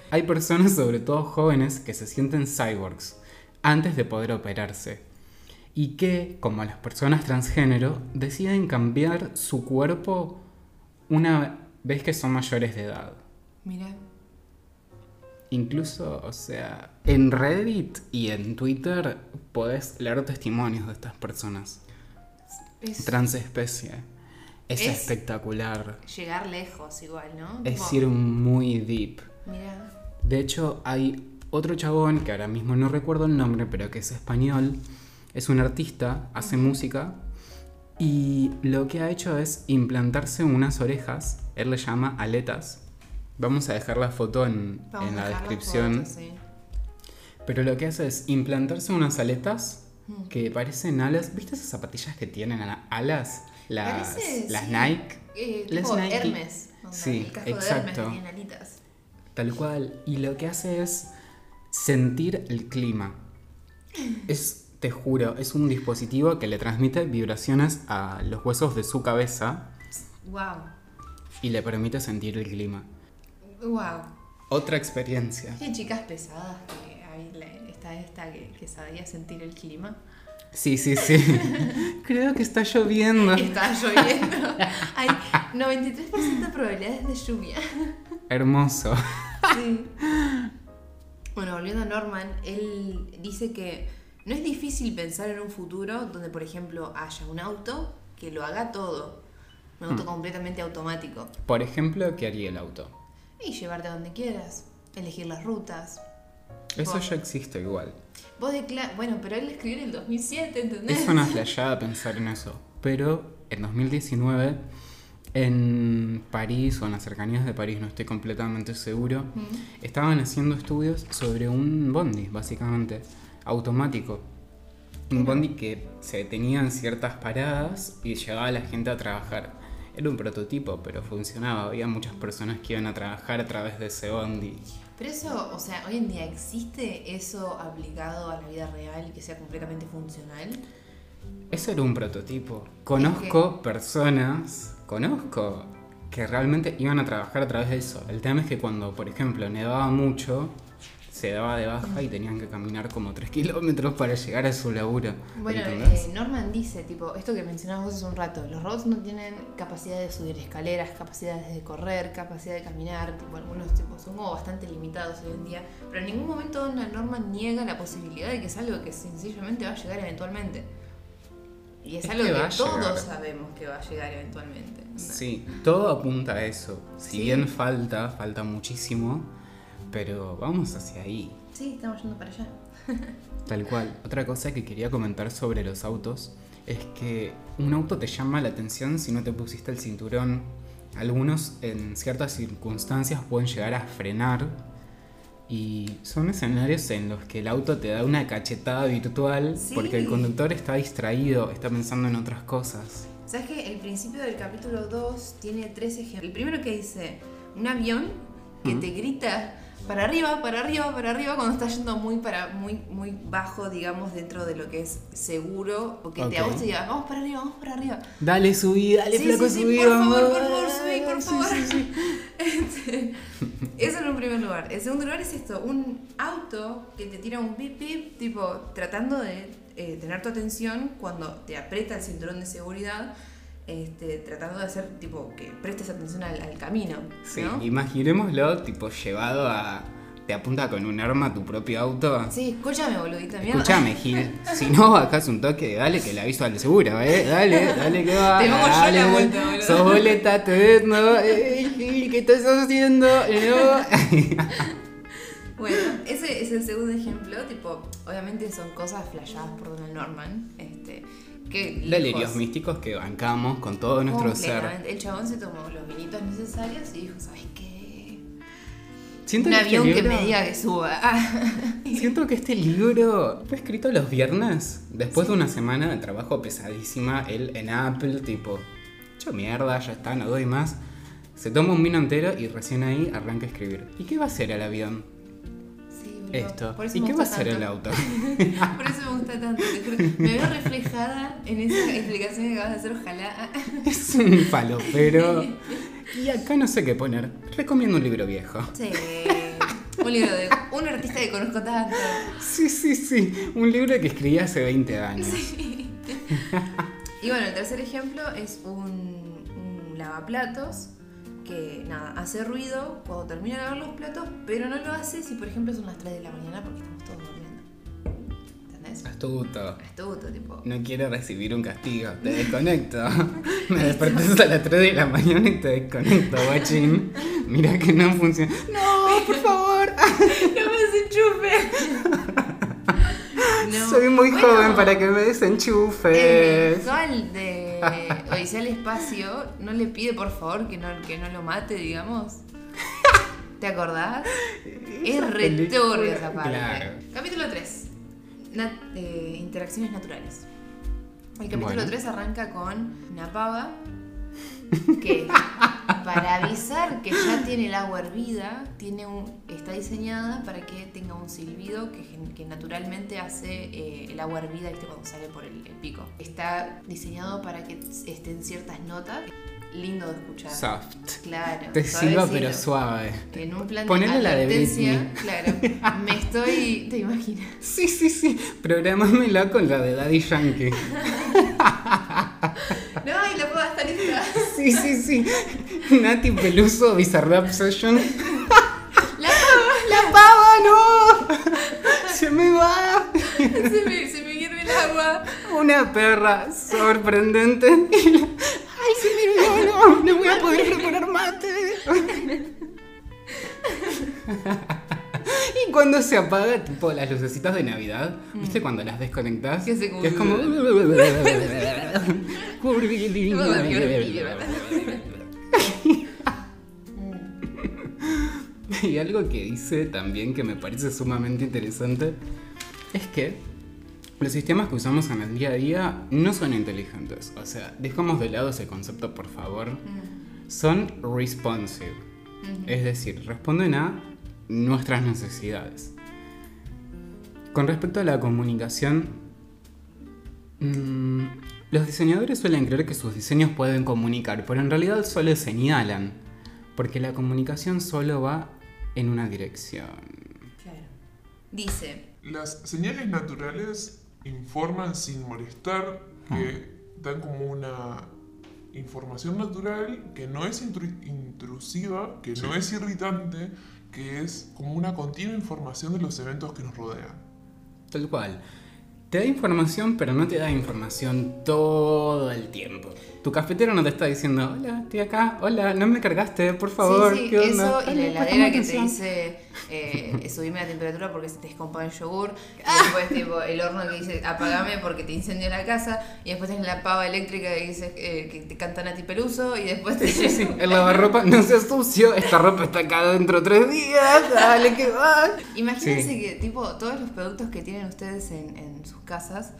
Hay personas, sobre todo jóvenes, que se sienten cyborgs antes de poder operarse y que, como las personas transgénero, deciden cambiar su cuerpo una vez que son mayores de edad. Mira, Incluso, o sea, en Reddit y en Twitter podés leer testimonios de estas personas. es Transespecie. Es, Es- espectacular. llegar lejos igual, ¿no? Es ir muy deep. Mira, De hecho, hay otro chabón que ahora mismo no recuerdo el nombre, pero que es español. Es un artista, hace música. Y lo que ha hecho es implantarse unas orejas. Él le llama aletas. Vamos a dejar la foto en, en la descripción. foto, sí. Pero lo que hace es implantarse unas aletas Mm. que parecen alas. ¿Viste esas zapatillas que tienen ala- alas? Las, Parece, las sí, Nike. eh, Las tipo Nike. Hermes. Sí, el casco de Hermes exacto. tiene alitas. Tal cual. Y lo que hace es sentir el clima. Es, te juro, es un dispositivo que le transmite vibraciones a los huesos de su cabeza Wow, y le permite sentir el clima. wow. Otra experiencia. Qué chicas pesadas que hay está esta que, que sabía sentir el clima. Sí, sí, sí. <laughs> Creo que está lloviendo. Está lloviendo. Hay 93% de probabilidades de lluvia. Hermoso. Sí. Bueno, volviendo a Norman, él dice que no es difícil pensar en un futuro donde, por ejemplo, haya un auto que lo haga todo. Un auto completamente automático. Por ejemplo, ¿qué haría el auto? Y llevarte a donde quieras, elegir las rutas. Eso Vos- ya existe igual. Vos Bueno, pero él escribió en el 2007, ¿entendés? Es una <laughs> flashada pensar en eso. Pero en 2019, en París o en las cercanías de París, no estoy completamente seguro, estaban haciendo estudios sobre un bondi, básicamente, automático. Un bondi que se detenía en ciertas paradas y llevaba a la gente a trabajar. Era un prototipo, pero funcionaba. Había muchas personas que iban a trabajar a través de ese bondi. Pero eso, o sea, hoy en día existe eso aplicado a la vida real y que sea completamente funcional. Eso era un prototipo. Conozco personas, conozco, que realmente iban a trabajar a través de eso. El tema es que cuando, por ejemplo, nevaba mucho, se daba de baja y tenían que caminar como 3 kilómetros para llegar a su laburo. Bueno, eh, Norman dice, tipo, esto que mencionabas vos hace un rato, los robots no tienen capacidad de subir escaleras, capacidades de correr, capacidad de caminar, tipo, algunos tipos son como bastante limitados hoy en día, pero en ningún momento Norman niega la posibilidad de que es algo que sencillamente va a llegar eventualmente. Y es, Es algo que que, todos llegar. sabemos que va a llegar eventualmente. Sí, todo apunta a eso. Si Sí. bien falta, falta muchísimo, pero vamos hacia ahí. Sí, estamos yendo para allá. <laughs> Tal cual. Otra cosa que quería comentar sobre los autos es que un auto te llama la atención si no te pusiste el cinturón. Algunos en ciertas circunstancias pueden llegar a frenar y son escenarios en los que el auto te da una cachetada virtual Sí. porque el conductor está distraído, está pensando en otras cosas. ¿Sabes que el principio del capítulo 2 tiene tres ejemplos? El primero que dice, un avión que te grita para arriba, para arriba, para arriba cuando está yendo muy para muy muy bajo, digamos, dentro de lo que es seguro, porque te a vos Ok. te diga, vamos para arriba, vamos para arriba. Dale, subí, dale, Sí, flaco, sí, sí, subí, por vamos. favor, por favor, subí, por favor. <laughs> Este, eso en un primer lugar. En segundo lugar es esto, un auto que te tira un pip pip, tipo, tratando de eh, tener tu atención cuando te aprieta el cinturón de seguridad, este, tratando de hacer, tipo, que prestes atención al, al camino. Sí, ¿no? imaginémoslo, tipo, llevado a. Te apunta con un arma a tu propio auto. Sí, escúchame, boludita mierda. Escuchame, Gil. <laughs> Si no, bajás un toque, dale que le aviso al seguro, ¿eh? Dale, dale que va. Te pongo yo la vuelta, boludo. Sos boleta, te ves, ¿no? Eh, Gil, ¿qué estás haciendo? No. <laughs> Bueno, ese es el segundo ejemplo, tipo, obviamente son cosas flashadas por Donald Norman. Este, que Delirios místicos que bancamos con todo nuestro ser. El chabón se tomó los vinitos necesarios y dijo, ¿sabes qué? Siento Un que este avión que libro- me diga que suba. Ah. <laughs> Siento que este libro fue escrito los viernes, después de una semana de trabajo pesadísima, él en Apple, tipo, hecho mierda, ya está, no doy más. Se toma un vino entero y recién ahí arranca a escribir. ¿Y qué va a hacer el avión? Esto. Por eso ¿Y me qué va a hacer el auto? <laughs> Por eso me gusta tanto. Me veo reflejada en esa explicación que acabas de hacer, ojalá. <laughs> es un falopero. <laughs> Y acá no sé qué poner. Recomiendo un libro viejo. Sí. Un libro de un artista que conozco tanto. Sí, sí, sí. Un libro que escribí hace 20 años. Y bueno, el tercer ejemplo es un, un lavaplatos que nada, hace ruido cuando termina de lavar los platos, pero no lo hace si por ejemplo son las 3 de la mañana porque estamos todos durmiendo. ¿Entendés? Astuto. Astuto, tipo. No quiero recibir un castigo. Te <laughs> desconecto. <laughs> Me despertas a las 3 de la mañana y te desconecto, guachín. Mira que no funciona. No, por favor. <laughs> ¡No me desenchufe! No. Soy muy Bueno, joven para que me El desenchufes. visual de Odisea al Espacio no le pide por favor que no, que no lo mate, digamos. ¿Te acordás? Es Esa re película, turbia esa parte. claro. Capítulo 3. interacciones naturales. El capítulo Bueno. 3 arranca con una pava que para avisar que ya tiene el agua hervida, tiene un, está diseñada para que tenga un silbido que, que naturalmente hace eh, el agua hervida ¿viste? cuando sale por el, el pico. Está diseñado para que estén ciertas notas. Lindo de escuchar. Soft. Claro. Te silba pero suave. En un plan Ponele de la de Britney. claro. Me estoy. ¿Te imaginas? <laughs> Sí, sí, sí. Programámela con la de Daddy Yankee. <laughs> No, y la puedo estar esta. Sí, sí, sí. Nati Peluso, Bizarrap Session. La pava, ¡La pava, no! ¡Se me va! se me, se me el agua. Una perra sorprendente. ¡Ay, se me olvidó! No, no voy a poder preparar mate. Y cuando se apaga, tipo las lucecitas de Navidad, ¿viste cuando las desconectas? Que es como. y algo que dice también que me parece sumamente interesante es que los sistemas que usamos en el día a día no son inteligentes. O sea, dejamos de lado ese concepto, por favor. Son responsive. Es decir, responden a nuestras necesidades. Con respecto a la comunicación, mm, los diseñadores suelen creer que sus diseños pueden comunicar, pero en realidad solo señalan, porque la comunicación solo va en una dirección. Claro. Dice. Las señales naturales informan sin molestar, que dan como una información natural que no es intru- intrusiva, que no es irritante, que es como una continua información de los eventos que nos rodean. Tal cual. Te da información, pero no te da información todo el tiempo. Tu cafetero no te está diciendo, hola, estoy acá, hola, no me cargaste, por favor, sí, sí, ¿qué onda? eso y la heladera que te atención". dice eh, subime la temperatura porque se te descompone el yogur. Y después tipo el horno que dice apagame porque te incendió la casa. Y después tenés la pava eléctrica que dice eh, que te canta Nati Peluso. Y después te <laughs> Sí, sí, el lavarropa no se sucio, esta ropa está acá dentro de tres días, dale que va. Imagínense Sí. que tipo todos los productos que tienen ustedes en, en sus casas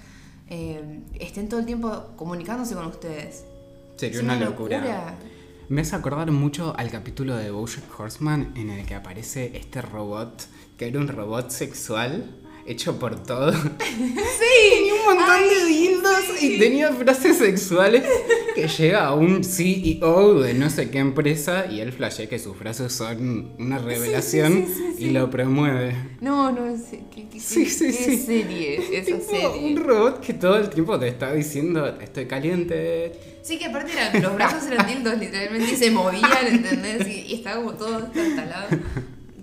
eh, estén todo el tiempo comunicándose con ustedes. Sería una, locura. locura. Me hace acordar mucho al capítulo de Bojack Horseman en el que aparece este robot, que era un robot sexual hecho por todo. <laughs> Sí, <laughs> Tenía un montón de dildos y tenía frases sexuales que llega a un CEO de no sé qué empresa y él flashea que sus frases son una revelación sí, sí, sí. y lo promueve. No, no, es, ¿qué, qué- Sí, sí, qué sí. serie? Esa Tipo, serie. un robot que todo el tiempo te está diciendo estoy caliente. Sí, que aparte eran, los brazos eran dildos literalmente y se movían, ¿entendés? Y, y estaba como todo instalado.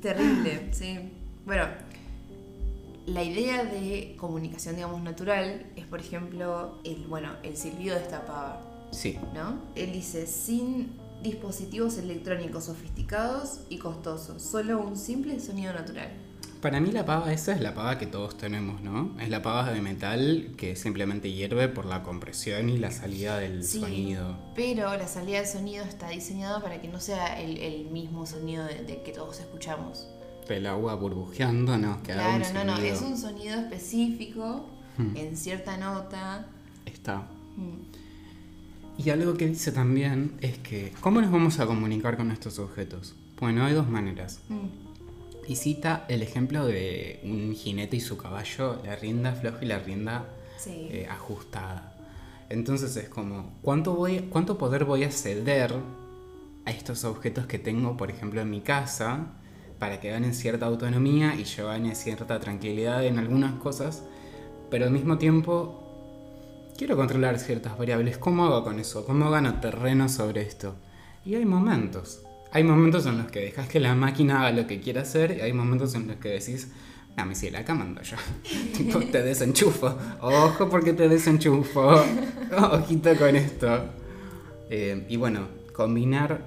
Terrible, sí. Bueno, la idea de comunicación, digamos, natural es, por ejemplo, el, bueno, el silbido de esta pava, Sí. ¿no? Él dice, sin dispositivos electrónicos sofisticados y costosos, solo un simple sonido natural. Para mí la pava esa es la pava que todos tenemos, ¿no? Es la pava de metal que simplemente hierve por la compresión y la salida del Sí, sonido. Pero la salida del sonido está diseñada para que no sea el, el mismo sonido de, de que todos escuchamos. El agua burbujeando, ¿no? Que haga Claro, un no, no, es un sonido específico Hmm. en cierta nota. Está. Mm. Y algo que dice también es que, ¿cómo nos vamos a comunicar con estos objetos? Bueno, hay dos maneras. Mm. Y cita el ejemplo de un jinete y su caballo, la rienda floja y la rienda Sí. eh, ajustada. Entonces es como, ¿cuánto, voy, ¿cuánto poder voy a ceder a estos objetos que tengo, por ejemplo, en mi casa, para que ganen cierta autonomía y yo cierta tranquilidad en algunas cosas, pero al mismo tiempo quiero controlar ciertas variables. ¿Cómo hago con eso? ¿Cómo gano terreno sobre esto? Y hay momentos. Hay momentos en los que dejas que la máquina haga lo que quiera hacer y hay momentos en los que decís, mí sí, la acá mando yo. <laughs> tipo, te desenchufo. Ojo porque te desenchufo. <laughs> Ojito con esto. Eh, y bueno, combinar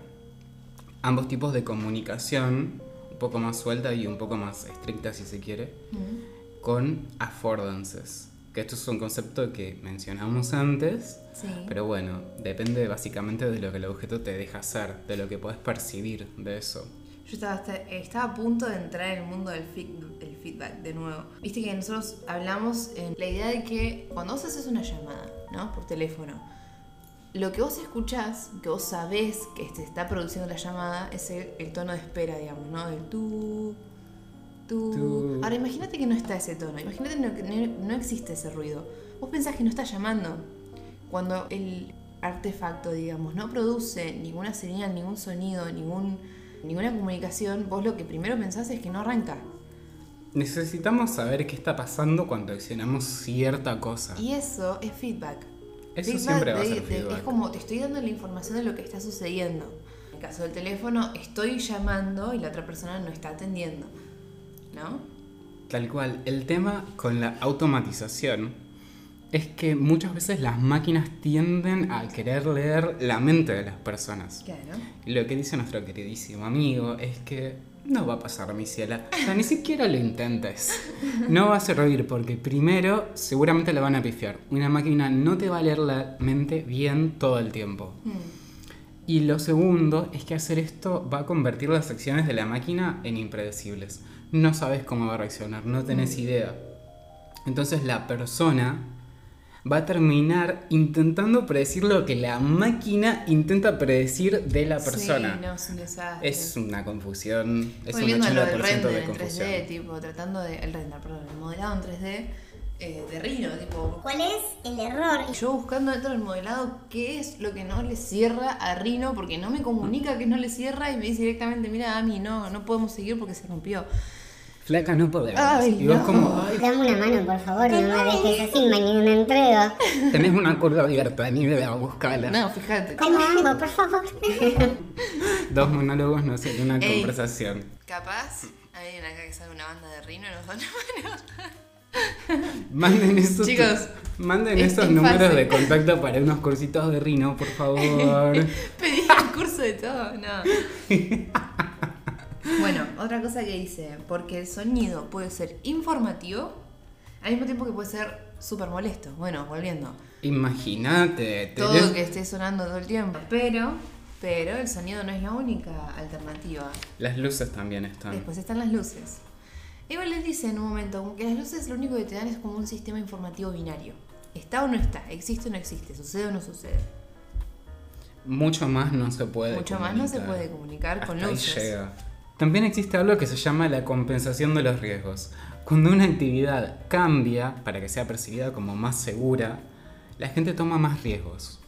ambos tipos de comunicación, un poco más suelta y un poco más estricta si se quiere, Mm. con affordances. Que esto es un concepto que mencionamos antes, Sí. pero bueno, depende básicamente de lo que el objeto te deja hacer, de lo que puedes percibir de eso. Yo estaba, estaba a punto de entrar en el mundo del el feedback de nuevo. Viste que nosotros hablamos en la idea de que cuando vos haces una llamada, ¿no? Por teléfono, lo que vos escuchás, que vos sabés que se está produciendo la llamada, es el, el tono de espera, digamos, ¿no? El tú, tú. Tú. Ahora imagínate que no está ese tono, imagínate que no, no existe ese ruido. Vos pensás que no está llamando. Cuando el artefacto, digamos, no produce ninguna señal, ningún sonido, ningún, ninguna comunicación, vos lo que primero pensás es que no arranca. Necesitamos saber qué está pasando cuando accionamos cierta cosa. Y eso es feedback. Eso Feedback siempre va a ser feedback. Es como te estoy dando la información de lo que está sucediendo. En el caso del teléfono, estoy llamando y la otra persona no está atendiendo. ¿No? Tal cual. El tema con la automatización es que muchas veces las máquinas tienden a querer leer la mente de las personas. Claro. Lo que dice nuestro queridísimo amigo es que no va a pasar, mi ciela. O sea, ni siquiera lo intentes. No va a servir porque primero seguramente le van a pifiar. Una máquina no te va a leer la mente bien todo el tiempo. Mm. Y lo segundo es que hacer esto va a convertir las acciones de la máquina en impredecibles. No sabes cómo va a reaccionar, no tenés idea. Entonces la persona va a terminar intentando predecir lo que la máquina intenta predecir de la persona. Sí, no, es un desastre. Es una confusión, es un Volviendo a lo del 80% render de en confusión. 3D, tipo, tratando de. El render, perdón, el modelado en 3D eh, de Rhino, tipo. ¿Cuál es el error? Yo buscando dentro del modelado qué es lo que no le cierra a Rhino, porque no me comunica que no le cierra y me dice directamente, mira, a mí no, no podemos seguir porque se rompió. Flaca, no podemos. Ay, y vos no. como, Dame una mano, por favor, no me dejes así, mañana entrego. tenés una curva abierta, ni idea, buscala. No, fíjate. ¿Cómo hago, por favor? <laughs> Dos monólogos no sé, una Ey. conversación. Capaz, alguien acá que sabe una banda de Rhino y nos da una mano. Manden esos, Chicos, manden es- esos es números fácil. de contacto para unos cursitos de Rino, por <laughs> favor. Pedí el curso de todo, no. <laughs> Bueno, otra cosa que dice, porque el sonido puede ser informativo, al mismo tiempo que puede ser súper molesto. Bueno, volviendo. Imagínate, Todo tenés- que esté sonando todo el tiempo. Pero, pero el sonido no es la única alternativa. las luces también están. Después están las luces. Igual les dice en un momento que las luces lo único que te dan es como un sistema informativo binario. Está o no está, existe o no existe, sucede o no sucede. Mucho más no se puede Mucho más no se comunicar. puede comunicar con Hasta ahí luces. llega. También existe algo que se llama la compensación de los riesgos. Cuando una actividad cambia para que sea percibida como más segura, la gente toma más riesgos.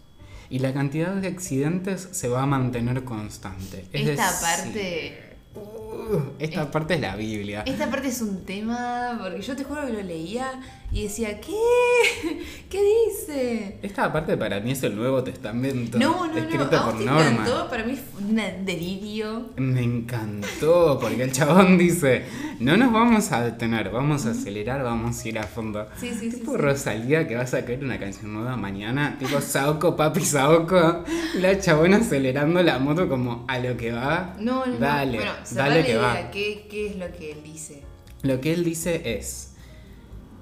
Y la cantidad de accidentes se va a mantener constante. Es Esta decir, parte. uh, esta parte es la Biblia. Esta parte es un tema, porque yo te juro que lo leía y decía, ¿qué? <laughs> ¿Qué dice? Esta parte para mí es el Nuevo Testamento. No, no, no, escrito vos por te Norman. encantó, para mí fue un delirio. Me encantó, porque el chabón dice, no nos vamos a detener, vamos a acelerar, vamos a ir a fondo. Sí, sí, Tipo sí. Rosalía que va a sacar una canción nueva mañana, tipo Saoko, papi Saoko, la chabona acelerando la moto como a lo que va. No, no, no. Dale, Bueno, cerrá dale que idea, va. ¿Qué, ¿Qué es lo que él dice? Lo que él dice es,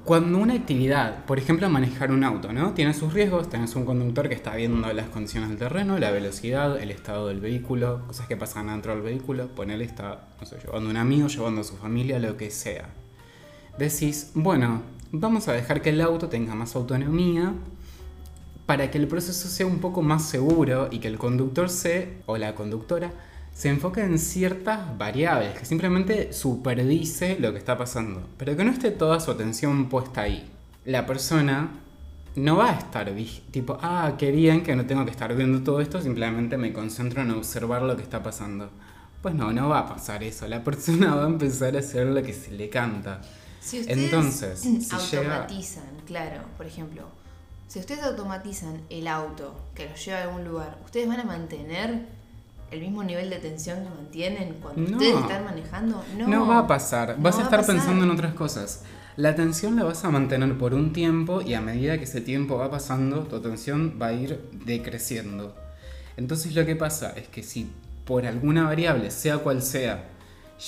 cuando una actividad, por ejemplo manejar un auto, ¿no? Tiene sus riesgos, tenés un conductor que está viendo las condiciones del terreno, la velocidad, el estado del vehículo, cosas que pasan dentro del vehículo, ponele está, no sé, llevando a un amigo, llevando a su familia, lo que sea. Decís, bueno, vamos a dejar que el auto tenga más autonomía para que el proceso sea un poco más seguro y que el conductor se, o la conductora, se enfoque en ciertas variables, que simplemente supervise lo que está pasando, pero que no esté toda su atención puesta ahí. La persona no va a estar tipo, ah, qué bien que no tengo que estar viendo todo esto, simplemente me concentro en observar lo que está pasando. Pues no, no va a pasar eso, la persona va a empezar a hacer lo que se le canta. Si ustedes Entonces, si llega- automatizan, claro, por ejemplo, si ustedes automatizan el auto que los lleva a algún lugar, ¿ustedes van a mantener el mismo nivel de tensión que mantienen cuando No. ustedes están manejando? No, No, va a pasar. No Vas va a estar pensando en otras cosas. La atención la vas a mantener por un tiempo y a medida que ese tiempo va pasando, tu atención va a ir decreciendo. Entonces lo que pasa es que si por alguna variable, sea cual sea,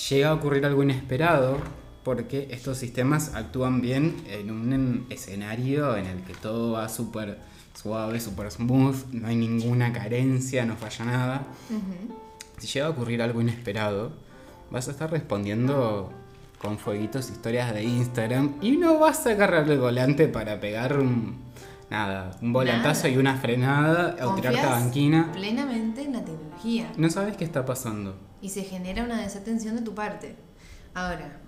llega a ocurrir algo inesperado, porque estos sistemas actúan bien en un escenario en el que todo va súper suave, súper smooth, no hay ninguna carencia, no falla nada. Si llega a ocurrir algo inesperado, vas a estar respondiendo con fueguitos historias de Instagram y no vas a agarrar el volante para pegar un, nada, un volantazo Nada. y una frenada o tirarte a banquina. plenamente en la tecnología No sabes qué está pasando. y se genera una desatención de tu parte. Ahora,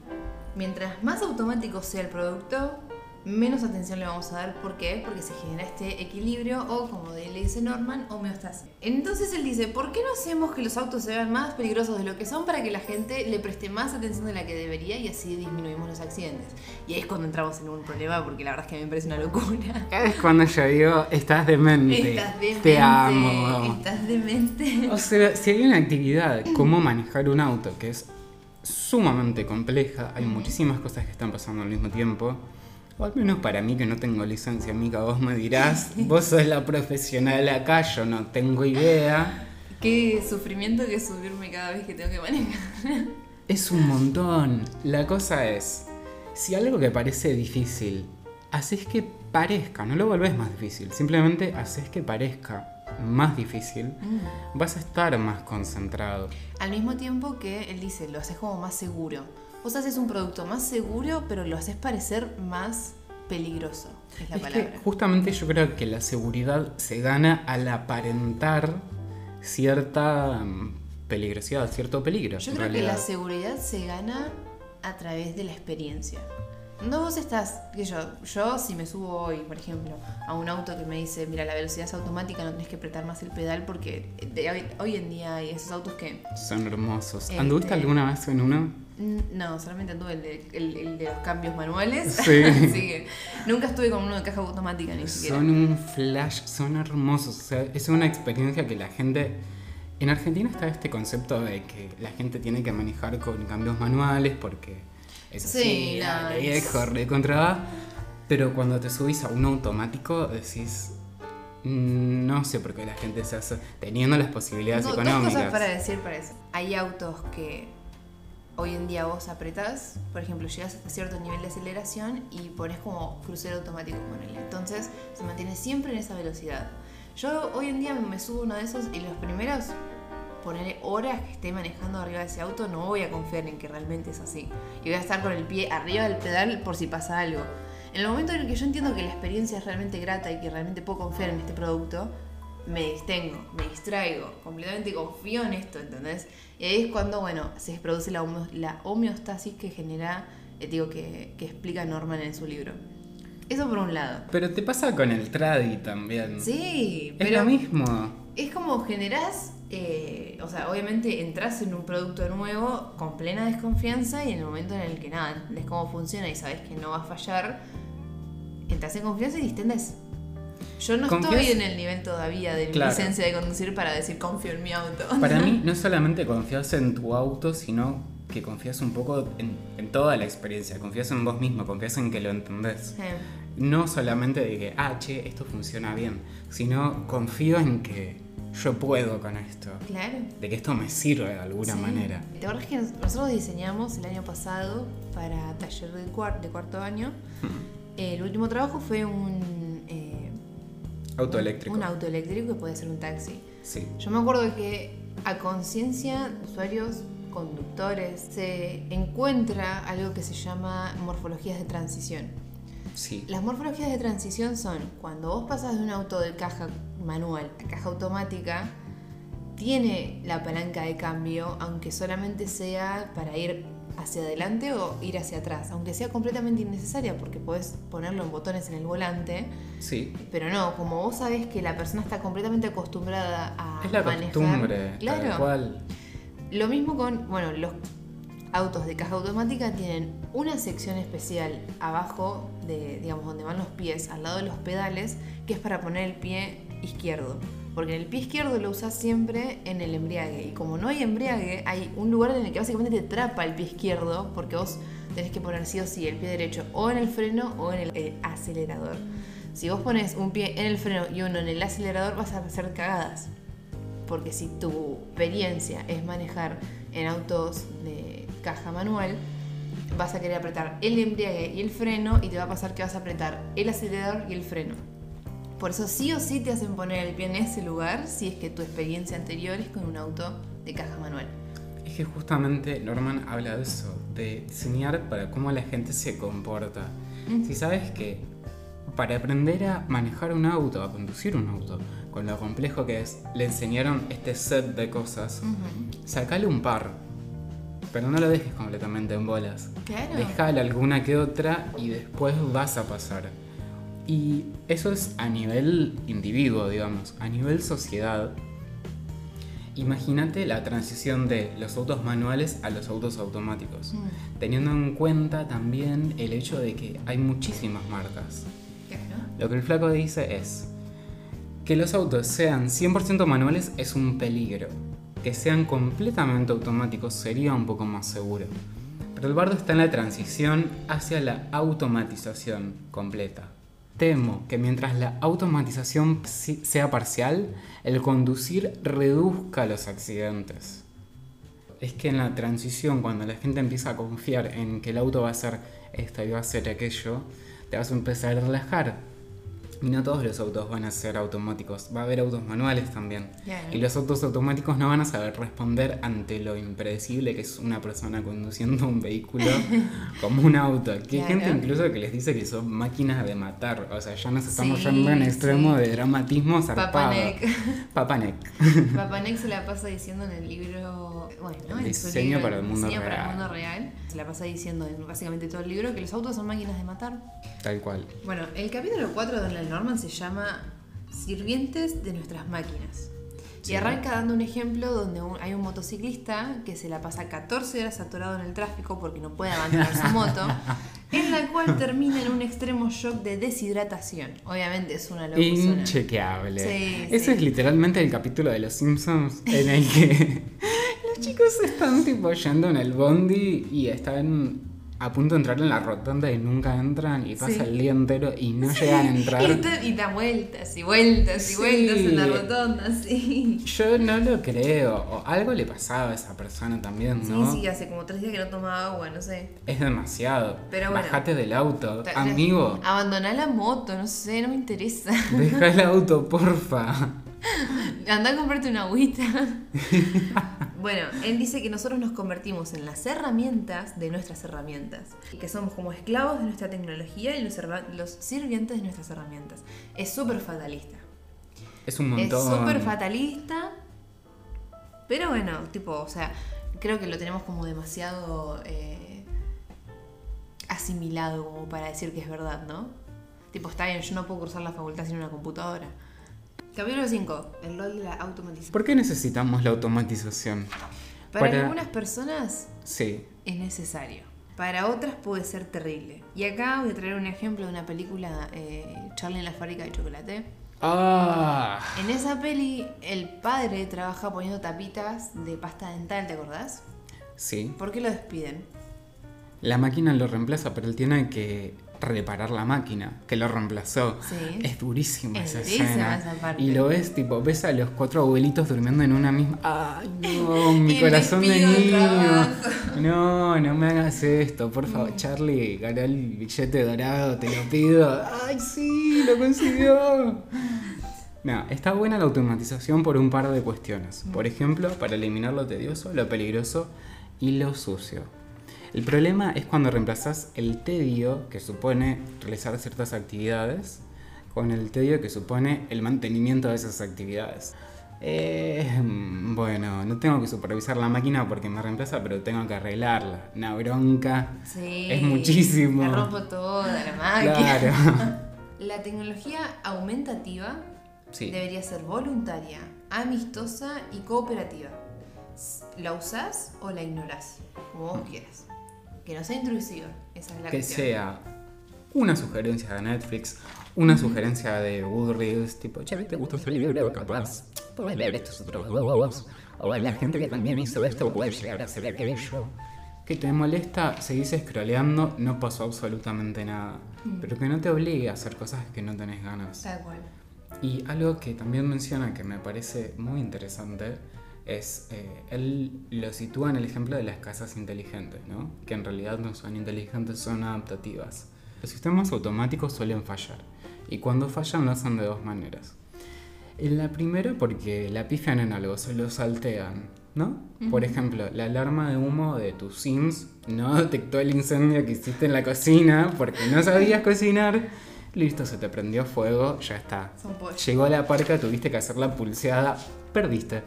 mientras más automático sea el producto, menos atención le vamos a dar. ¿Por qué? Porque se genera este equilibrio o, como le dice Norman, homeostasis. Entonces él dice, ¿por qué no hacemos que los autos se vean más peligrosos de lo que son para que la gente le preste más atención de la que debería y así disminuimos los accidentes? Y ahí es cuando entramos en un problema porque la verdad es que a mí me parece una locura. Es cuando yo digo, estás demente. Estás demente. Te amo. Estás demente. O sea, si hay una actividad como manejar un auto que es sumamente compleja, hay muchísimas cosas que están pasando al mismo tiempo. O al menos para mí que no tengo licencia, amiga, vos me dirás, <laughs> vos sos la profesional acá, yo no tengo idea. Qué sufrimiento que subirme cada vez que tengo que manejar. Es un montón. La cosa es, si algo que parece difícil, haces que parezca, no lo volvés más difícil, simplemente haces que parezca más difícil, vas a estar más concentrado. Al mismo tiempo que él dice, lo haces como más seguro. Vos haces un producto más seguro, pero lo haces parecer más peligroso. Es la Es palabra. que justamente yo creo que la seguridad se gana al aparentar cierta mm, peligrosidad, cierto peligro. Yo creo que la seguridad se gana a través de la experiencia. No vos estás, que yo, yo si me subo hoy, por ejemplo, a un auto que me dice, mira, la velocidad es automática, no tenés que apretar más el pedal porque de hoy, hoy en día hay esos autos que Son hermosos. Este- ¿Anduviste alguna vez en uno? No, solamente anduve el de, el- el de los cambios manuales. Sí. <laughs> Así que nunca estuve con uno de caja automática ni siquiera. Son un flash, son hermosos. O sea, es una experiencia que la gente. En Argentina está este concepto de que la gente tiene que manejar con cambios manuales porque es así, Sí, no, dale, es- viejo, recontra. Pero cuando te subís a un automático decís. "Mm, No sé por qué la gente se hace. Teniendo las posibilidades dos económicas. cosas para decir para eso. Hay autos que hoy en día vos apretás, por ejemplo, llegas hasta cierto nivel de aceleración y pones como crucero automático con él. Entonces se mantiene siempre en esa velocidad. Yo hoy en día me subo uno de esos y los primeros, poner horas que esté manejando arriba de ese auto, no voy a confiar en que realmente es así. Y voy a estar con el pie arriba del pedal por si pasa algo. En el momento en el que yo entiendo que la experiencia es realmente grata y que realmente puedo confiar en este producto, me distengo, me distraigo, completamente confío en esto, ¿entendés? Y ahí es cuando, bueno, se produce la, homeostasis que genera, eh, digo, que, que explica Norman en su libro. Eso por un lado. Pero te pasa con el tradi también. Sí, Es pero lo mismo. es como generás, eh, o sea, obviamente entras en un producto nuevo con plena desconfianza y en el momento en el que nada, entendés cómo funciona y sabes que no va a fallar, entras en confianza y distendés. Yo no Confías- estoy en el nivel todavía de mi Claro. licencia de conducir para decir confío en mi auto. <laughs> Para mí, no solamente confías en tu auto, sino que confías un poco en, en toda la experiencia. Confías en vos mismo, confías en que lo entendés. Eh, No solamente de que, ah, che, esto funciona bien, sino confío en que yo puedo con esto. Claro. De que esto me sirve de alguna Sí. manera. ¿Te acuerdas que nos- nosotros diseñamos el año pasado para taller de, cuar- de cuarto año? <laughs> El último trabajo fue un, Auto eléctrico. un auto eléctrico que puede ser un taxi. Sí. Yo me acuerdo que a conciencia, usuarios, conductores, se encuentra algo que se llama morfologías de transición. Sí. Las morfologías de transición son cuando vos pasas de un auto de caja manual a caja automática, tiene la palanca de cambio, aunque solamente sea para ir hacia adelante o ir hacia atrás, aunque sea completamente innecesaria porque podés ponerlo en botones en el volante, Sí. pero no, como vos sabés que la persona está completamente acostumbrada a Es la manejar, costumbre, claro, tal cual. lo mismo con, bueno, los autos de caja automática tienen una sección especial abajo de, digamos, donde van los pies, al lado de los pedales, que es para poner el pie izquierdo. Porque el pie izquierdo lo usas siempre en el embriague. Y como no hay embriague, hay un lugar en el que básicamente te trapa el pie izquierdo, porque vos tenés que poner sí o sí el pie derecho o en el freno o en el, el acelerador. Si vos pones un pie en el freno y uno en el acelerador, vas a hacer cagadas. Porque si tu experiencia es manejar en autos de caja manual, vas a querer apretar el embriague y el freno y te va a pasar que vas a apretar el acelerador y el freno. Por eso sí o sí te hacen poner el pie en ese lugar si es que tu experiencia anterior es con un auto de caja manual. Es que justamente Norman habla de eso, de diseñar para cómo la gente se comporta. Si sabes que para aprender a manejar un auto, a conducir un auto, con lo complejo que es, le enseñaron este set de cosas, sacale un par, pero no lo dejes completamente en bolas. Claro. Dejale alguna que otra y después vas a pasar. Y eso es a nivel individuo, digamos, a nivel sociedad. Imagínate la transición de los autos manuales a los autos automáticos, teniendo en cuenta también el hecho de que hay muchísimas marcas. Claro. Lo que el flaco dice es que los autos sean 100% manuales es un peligro. Que sean completamente automáticos sería un poco más seguro. Pero el bardo está en la transición hacia la automatización completa. Temo que mientras la automatización sea parcial, el conducir reduzca los accidentes. Es que en la transición, cuando la gente empieza a confiar en que el auto va a hacer esto y va a hacer aquello, te vas a empezar a relajar. Y no todos los autos van a ser automáticos, va a haber autos manuales también. Claro. Y los autos automáticos no van a saber responder ante lo impredecible que es una persona conduciendo un vehículo <laughs> como un auto. Que hay Claro. gente incluso que les dice que son máquinas de matar. O sea, ya nos estamos Sí, yendo en extremo sí. de dramatismo zarpado. Papanek. <laughs> Papanek. <laughs> Papanek se la pasa diciendo en el libro, bueno, en su Diseño libro, para el mundo Diseño para el real. mundo real, se la pasa diciendo en básicamente todo el libro que los autos son máquinas de matar. Tal cual. Bueno, el capítulo 4 de Donald Norman se llama Sirvientes de nuestras máquinas. Sí. Y arranca dando un ejemplo donde un- hay un motociclista que se la pasa 14 horas atorado en el tráfico porque no puede abandonar su moto, <laughs> en la cual termina en un extremo shock de deshidratación. Obviamente es una locura. Inchequeable. Sí, Ese sí. es literalmente el capítulo de Los Simpsons en el que <laughs> los chicos están tipo yendo en el bondi y están a punto de entrar en la rotonda y nunca entran y pasa Sí. el día entero y no llegan a entrar. Y, da- vueltas y vueltas y Sí. vueltas en la rotonda, sí. Yo no lo creo. O algo le pasaba a esa persona también, Sí, ¿no? sí, hace como tres días que no tomaba agua, no sé. Es demasiado. Pero bueno. Bajate del auto. Amigo, Abandoná la moto, no sé, no me interesa. deja el auto, porfa. <laughs> Anda a comprarte una agüita. <laughs> bueno, él dice que nosotros nos convertimos en las herramientas de nuestras herramientas. Y que somos como esclavos de nuestra tecnología y los, sirvientes de nuestras herramientas. Es súper fatalista. Es un Es montón. súper fatalista. Pero bueno, tipo, o sea, creo que lo tenemos como demasiado eh, asimilado como para decir que es verdad, ¿no? Tipo, está bien, yo no puedo cruzar la facultad sin una computadora. Capítulo 5, el rol de la automatización. ¿Por qué necesitamos la automatización? Para, para- algunas personas Sí. es necesario. Para otras puede ser terrible. Y acá voy a traer un ejemplo de una película, eh, Charlie en la fábrica de chocolate. Ah. En esa peli, el padre trabaja poniendo tapitas de pasta dental, ¿te acordás? Sí. ¿Por qué lo despiden? La máquina lo reemplaza, pero él tiene que reparar la máquina, que lo reemplazó. Sí. Es durísima Es esa durísima escena. esa parte. Y lo ves, tipo, ves a los cuatro abuelitos durmiendo en una misma. ¡Ay, no! <laughs> Mi corazón de niño. <laughs> No, no me hagas esto, por favor. Charlie, ganá el billete dorado, te lo pido. ¡Ay, sí! ¡Lo consiguió! <laughs> No, está buena la automatización por un par de cuestiones. Por ejemplo, para eliminar lo tedioso, lo peligroso y lo sucio. El problema es cuando reemplazas el tedio que supone realizar ciertas actividades con el tedio que supone el mantenimiento de esas actividades. Eh, bueno, no tengo que supervisar la máquina porque me reemplaza, pero tengo que arreglarla. Una bronca. Sí. Es muchísimo. La rompo toda la máquina. Claro. <laughs> La tecnología aumentativa Sí. debería ser voluntaria, amistosa y cooperativa. ¿La usás o la ignorás? Como vos quieras. Que no sea intrusiva. Esa es la que cuestión. sea una sugerencia de Netflix, una sugerencia de Goodreads, tipo, che, ¿Te gusta este libro? Capaz. Puedes ver estos otros. O la gente que también hizo esto puede llegar a que te molesta, seguís scrolleando, no pasó absolutamente nada. Pero que no te obligue a hacer cosas que no tenés ganas. Tal cual. Y algo que también menciona que me parece muy interesante es, eh, él lo sitúa en el ejemplo de las casas inteligentes, ¿no? Que en realidad no son inteligentes, son adaptativas. Los sistemas automáticos suelen fallar. Y cuando fallan lo hacen de dos maneras. En la primera porque la pifian en algo, se lo saltean, ¿no? Por ejemplo, la alarma de humo de tus Sims no detectó el incendio que hiciste en la cocina porque no sabías cocinar. Listo, se te prendió fuego, ya está. Llegó a la parca, tuviste que hacer la pulseada, perdiste.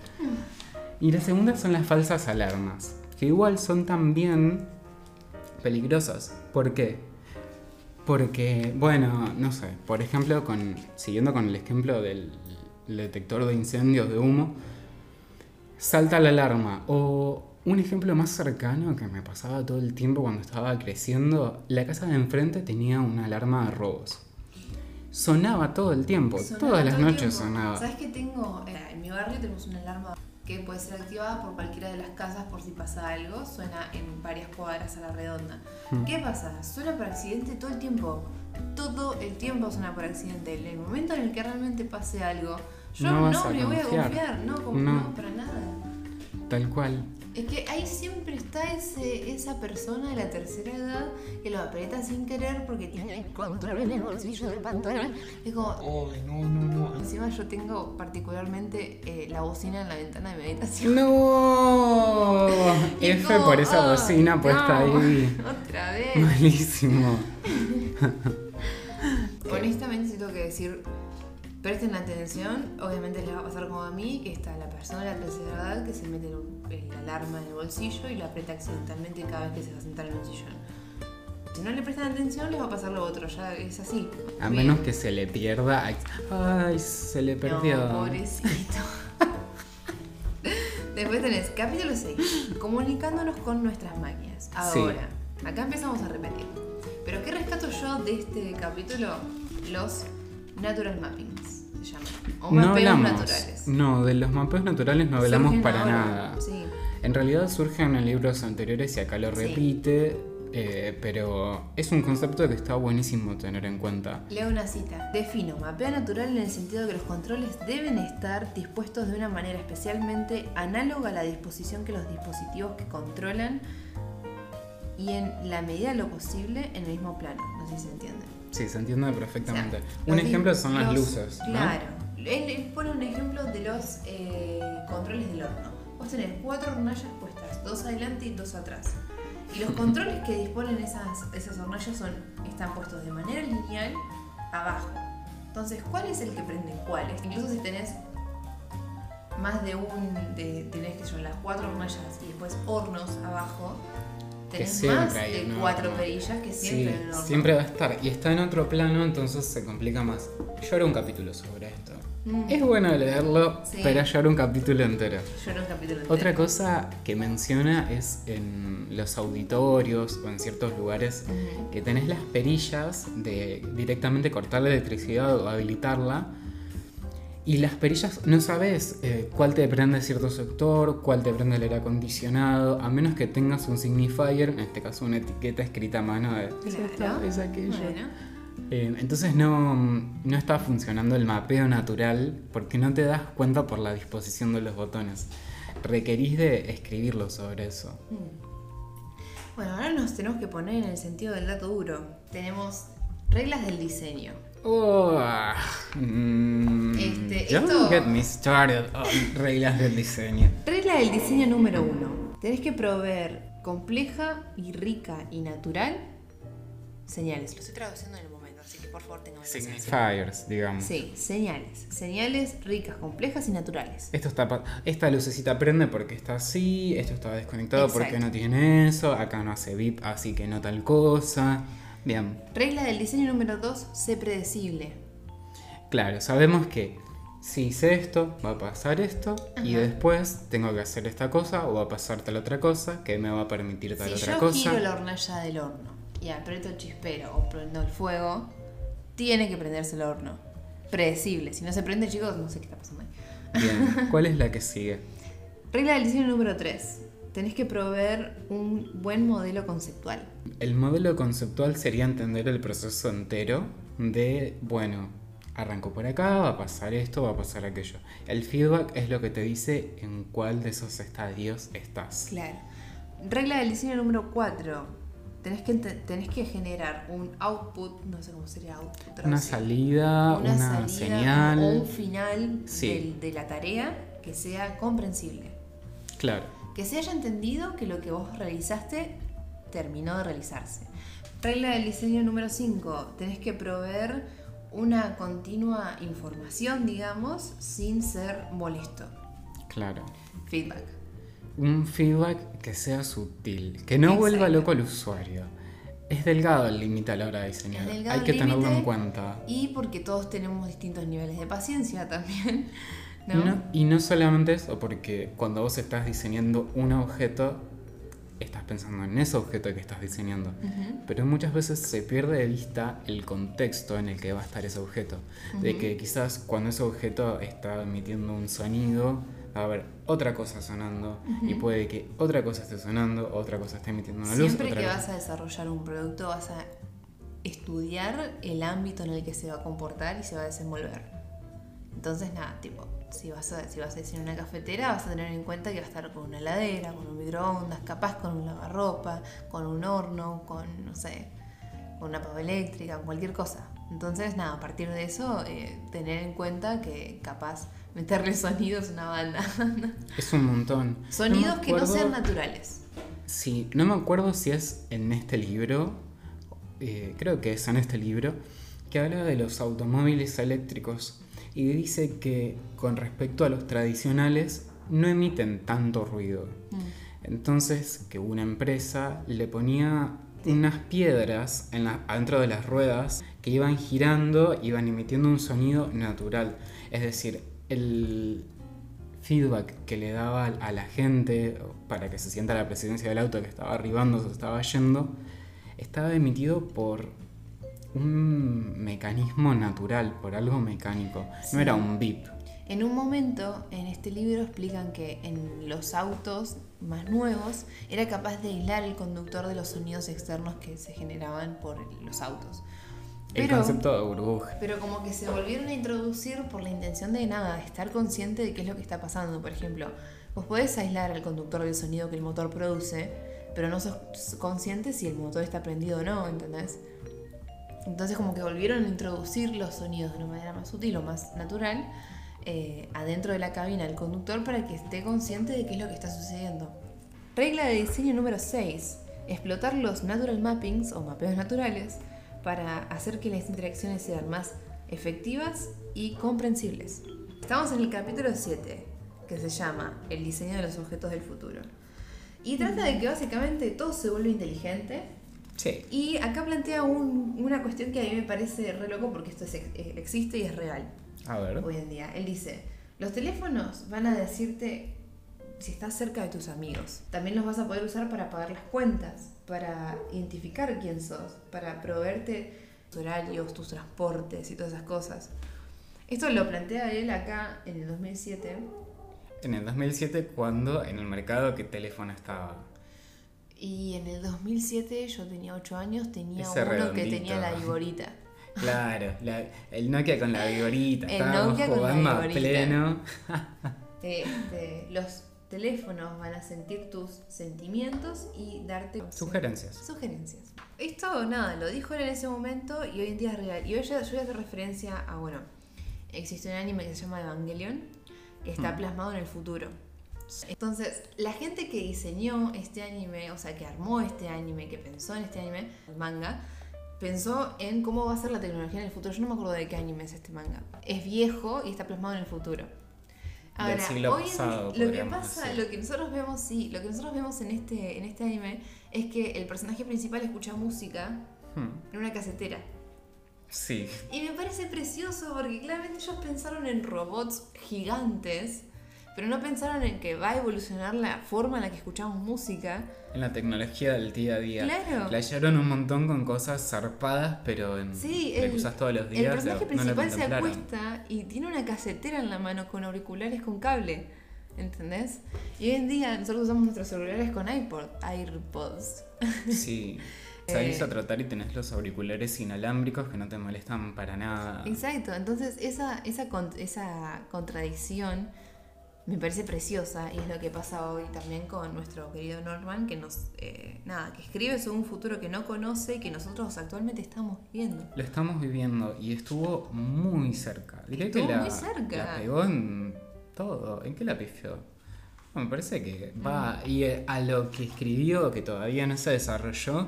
Y la segunda son las falsas alarmas, que igual son también peligrosas. ¿Por qué? Porque, bueno, no sé, por ejemplo, con, siguiendo con el ejemplo del detector de incendios de humo, salta la alarma. O un ejemplo más cercano que me pasaba todo el tiempo cuando estaba creciendo, la casa de enfrente tenía una alarma de robos. Sonaba todo el tiempo, Sonaba todas las noches tiempo. sonaba. ¿Sabes qué tengo? Eh, En mi barrio tenemos una alarma que puede ser activada por cualquiera de las casas por si pasa algo. Suena en varias cuadras a la redonda. Hmm. ¿Qué pasa? Suena por accidente todo el tiempo. Todo el tiempo suena por accidente. En el momento en el que realmente pase algo, yo No no, me voy a confiar. No, como, No. no, para nada. Tal cual. Es que ahí siempre está ese, esa persona de la tercera edad que lo aprieta sin querer porque tiene. Encontrar en el bolsillo del pantalón. Es como, Ay, no, no, no. Encima yo tengo particularmente eh, la bocina en la ventana de meditación. ¡No! Y F como, por esa "Ay, bocina puesta no, ahí. Otra vez. Malísimo. <laughs> Honestamente tengo que decir, presten atención, obviamente les va a pasar como a mí, que está la persona de la tercera edad que se mete el alarma en el bolsillo y la aprieta accidentalmente cada vez que se va a sentar en un sillón. Si no le prestan atención les va a pasar lo otro, ya es así. A Bien. menos que se le pierda. Ay, se le perdió. No, pobrecito. <laughs> Después tenés capítulo 6, comunicándonos con nuestras máquinas. Ahora, acá empezamos a repetir. Pero ¿qué rescato yo de este capítulo? Los natural mappings, se llaman. O no mapeos hablamos. naturales. No, de los mapeos naturales no hablamos Surgen para ahora, nada. Sí. En realidad surgen en libros anteriores y acá lo Sí. repite. eh, pero es un concepto que está buenísimo tener en cuenta. Leo una cita. Defino mapeo natural en el sentido de que los controles deben estar dispuestos de una manera especialmente análoga a la disposición que los dispositivos que controlan y en la medida de lo posible en el mismo plano. No sé si se entiende. Sí, se entiende perfectamente. O sea, un ejemplo son las luces. ¿no? Claro. Él, él pone un ejemplo de los eh, controles del horno. Vos tenés cuatro hornallas puestas, dos adelante y dos atrás. Y los <laughs> controles que disponen esas, esas hornallas son, están puestos de manera lineal abajo. Entonces, ¿cuál es el que prende cuáles? Incluso si tenés más de un, de, tenés que son las cuatro hornallas y después hornos abajo, tenés más de cuatro perillas que Sí, siempre un horno. siempre va a estar. Y está en otro plano, entonces se complica más. Yo haré un capítulo sobre esto. Mm. Es bueno leerlo, Sí. pero yo haré un capítulo entero. Yo un capítulo entero. Otra cosa que menciona es en los auditorios o en ciertos lugares que tenés las perillas de directamente cortar la electricidad o habilitarla Y las perillas, no sabes eh, cuál te prende cierto sector, cuál te prende el aire acondicionado, a menos que tengas un signifier, en este caso una etiqueta escrita a mano de es esto, es aquello. Bueno. Eh, entonces no, no está funcionando el mapeo natural porque no te das cuenta por la disposición de los botones. Requerís de escribirlo sobre eso. Bueno, ahora nos tenemos que poner en el sentido del dato duro. Tenemos reglas del diseño. Oh, ah, mm, Este, don't esto- get me started on reglas del diseño. Regla del diseño número uno. Tenés que proveer compleja y rica y natural señales. Lo estoy traduciendo en el momento, así que por favor tengan. Signifiers, digamos. Sí, señales. Señales ricas, complejas y naturales. Esto está pa- esta lucecita prende porque está así, esto está desconectado porque no tiene eso, acá no hace VIP, así que no tal cosa. Bien, Regla del diseño número dos, sé predecible. claro, sabemos que si hice esto, va a pasar esto, y después tengo que hacer esta cosa o va a pasar tal otra cosa que me va a permitir tal Si otra yo cosa. giro la hornalla del horno y aprieto el chispero o prendo el fuego, tiene que prenderse el horno. Predecible. Si no se prende, chicos, no sé qué está pasando ahí. Bien, <laughs> ¿cuál es la que sigue? Regla del diseño número 3. Tenés que proveer un buen modelo conceptual. El modelo conceptual sería entender el proceso entero de, bueno, arranco por acá, va a pasar esto, va a pasar aquello. El feedback es lo que te dice en cuál de esos estadios estás. Claro. Regla del diseño número 4. Tenés que, ente- tenés que generar un output, no sé cómo sería output. Una salida, una, salida señal. o un final Sí. del- de la tarea que sea comprensible. Claro. Que se haya entendido que lo que vos realizaste terminó de realizarse. Regla del diseño número 5. Tenés que proveer una continua información, digamos, sin ser molesto. Claro. Feedback. Un feedback que sea sutil, que no vuelva Exacto. loco al usuario. Es delgado el límite a la hora de diseñar. Hay que tenerlo en cuenta. Y porque todos tenemos distintos niveles de paciencia también. Y ¿no? no, y no solamente eso, porque cuando vos estás diseñando un objeto, estás pensando en ese objeto que estás diseñando. Ujú. Pero muchas veces se pierde de vista el contexto en el que va a estar ese objeto. De que quizás cuando ese objeto está emitiendo un sonido, va a haber otra cosa sonando. Y puede que otra cosa esté sonando, otra cosa esté emitiendo una luz. Siempre que cosa- vas a desarrollar un producto vas a estudiar el ámbito en el que se va a comportar y se va a desenvolver. Entonces, nada, tipo, si vas a, si vas a diseñar una cafetera, vas a tener en cuenta que va a estar con una heladera, con un microondas, capaz con un lavarropa, con un horno, con, no sé, con una pava eléctrica, con cualquier cosa. Entonces, nada, a partir de eso, eh, tener en cuenta que capaz meterle <laughs> sonidos a una banda. Es un montón. Sonidos que no sean naturales. Sí, no me acuerdo si es en este libro, eh, creo que es en este libro, que habla de los automóviles eléctricos y dice que con respecto a los tradicionales no emiten tanto ruido. Entonces, que una empresa le ponía unas piedras en la, adentro de las ruedas que iban girando, iban emitiendo un sonido natural. Es decir, el feedback que le daba a la gente para que se sienta la presidencia del auto que estaba arribando, se estaba yendo, estaba emitido por un mecanismo natural, por algo mecánico. Sí. No era un beep. En un momento, en este libro explican que en los autos más nuevos era capaz de aislar el conductor de los sonidos externos que se generaban por los autos. El Pero, concepto de burbuja. pero como que se volvieron a introducir por la intención de nada, de estar consciente de qué es lo que está pasando. Por ejemplo, vos podés aislar al conductor del sonido que el motor produce, pero no sos consciente si el motor está prendido o no, ¿entendés? Entonces como que volvieron a introducir los sonidos de una manera más sutil o más natural eh, adentro de la cabina del conductor para que esté consciente de qué es lo que está sucediendo. Regla de diseño número 6. Explotar los natural mappings o mapeos naturales para hacer que las interacciones sean más efectivas y comprensibles. Estamos en el capítulo 7, que se llama El diseño de los objetos del futuro. Y trata de que básicamente todo se vuelve inteligente Sí. y acá plantea un- una cuestión que a mí me parece re loco porque esto es- eh, existe y es real A ver. hoy en día. Él dice, los teléfonos van a decirte si estás cerca de tus amigos. También los vas a poder usar para pagar las cuentas, para identificar quién sos, para proveerte tus horarios, tus transportes y todas esas cosas. Esto lo plantea él acá en el 2007. En el 2007, cuando en el mercado, ¿qué teléfono estaba? Y en el 2007 yo tenía 8 años, tenía Ese uno que tenía la viborita. Claro, la- el Nokia con la vigorita. El Estábamos Nokia con la jugando a vigorita. pleno. <laughs> Este, los teléfonos van a sentir tus sentimientos y darte Sugerencias. Sugerencias. Esto, nada, lo dijo él en ese momento y hoy en día es real. Y hoy yo voy a hacer referencia a, bueno, existe un anime que se llama Evangelion, que está Mm. plasmado en el futuro. Entonces, la gente que diseñó este anime, o sea, que armó este anime, que pensó en este anime, el manga, pensó en cómo va a ser la tecnología en el futuro. Yo no me acuerdo de qué anime es este manga. Es viejo y está plasmado en el futuro. Del siglo hoy pasado, lo que pasa, decir. lo que nosotros vemos, sí, lo que nosotros vemos en este, en este anime es que el personaje principal escucha música Hmm, en una casetera. Sí, Y me parece precioso porque claramente ellos pensaron en robots gigantes, pero no pensaron en que va a evolucionar la forma en la que escuchamos música. en la tecnología del día a día. Claro. Playaron un montón con cosas zarpadas, pero en Sí, el, que usas todos los el días. personaje no lo principal se contemplaron. acuesta y tiene una casetera en la mano con auriculares con cable. ¿Entendés? Y hoy en día nosotros usamos nuestros celulares con iPod, AirPods. Sí. <laughs> Salís Eh, a trotar y tenés los auriculares inalámbricos que no te molestan para nada. Exacto, entonces esa, esa, esa contradicción me parece preciosa y es lo que pasa hoy también con nuestro querido Norman, que nos, eh, nada, que escribe sobre un futuro que no conoce y que nosotros actualmente estamos viviendo. Lo estamos viviendo y estuvo muy cerca. Diré que Estuvo la, muy cerca. la pegó en todo. ¿En qué la pifió? No, me parece que va y eh, a lo que escribió, que todavía no se desarrolló,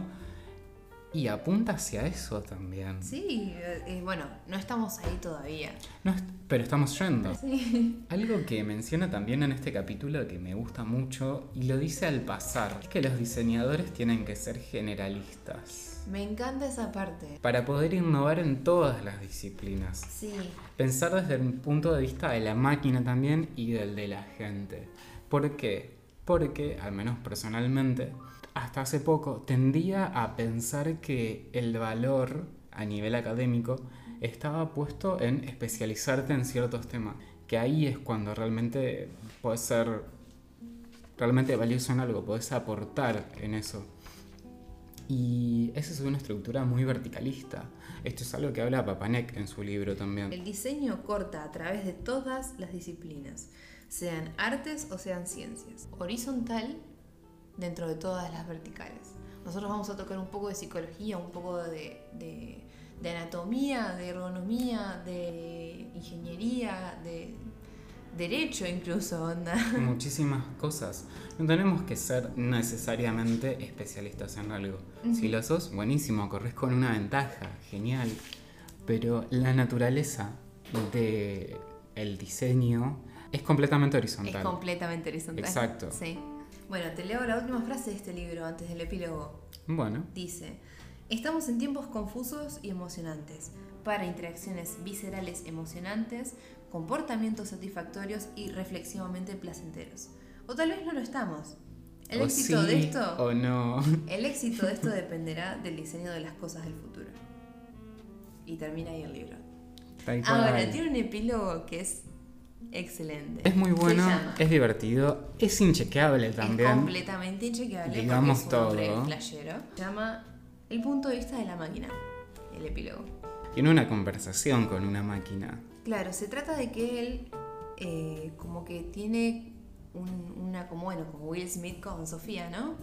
y apunta hacia eso también. Sí, eh, bueno, no estamos ahí todavía. No pero estamos yendo. Sí. Algo que menciona también en este capítulo que me gusta mucho y lo dice al pasar, es que los diseñadores tienen que ser generalistas Me encanta esa parte. para poder innovar en todas las disciplinas. Sí, Pensar desde el punto de vista de la máquina también y del de la gente. ¿Por qué? Porque, al menos personalmente, hasta hace poco tendía a pensar que el valor a nivel académico estaba puesto en especializarte en ciertos temas. Que ahí es cuando realmente puedes ser realmente valioso en algo, puedes aportar en eso. Y esa es una estructura muy verticalista. Esto es algo que habla Papanek en su libro también. el diseño corta a través de todas las disciplinas, sean artes o sean ciencias. Horizontal dentro de todas las verticales. Nosotros vamos a tocar un poco de psicología, un poco de, de- de anatomía, de ergonomía, de ingeniería, de derecho incluso, onda. <laughs> Muchísimas cosas. No tenemos que ser necesariamente especialistas en algo. Si lo sos, buenísimo, corres con una ventaja, genial. Pero la naturaleza de el diseño es completamente Es horizontal. completamente horizontal. Exacto. Sí. Bueno, te leo la última frase de este libro antes del epílogo. Bueno, Dice, estamos en tiempos confusos y emocionantes, para interacciones viscerales emocionantes, comportamientos satisfactorios y reflexivamente placenteros. O tal vez no lo estamos. El o éxito sí de esto, o no. <laughs> el éxito de esto dependerá del diseño de las cosas del futuro. Y termina ahí el libro. Ahora, tiene un epílogo que es excelente. Es muy bueno, es divertido, es inchequeable Es también. completamente inchequeable Digamos es un todo. llama El punto de vista de la máquina, el epílogo. Tiene una conversación con una máquina. Claro, se trata de que él eh, como que tiene un- una, como bueno, como Will Smith con Sofía, ¿no?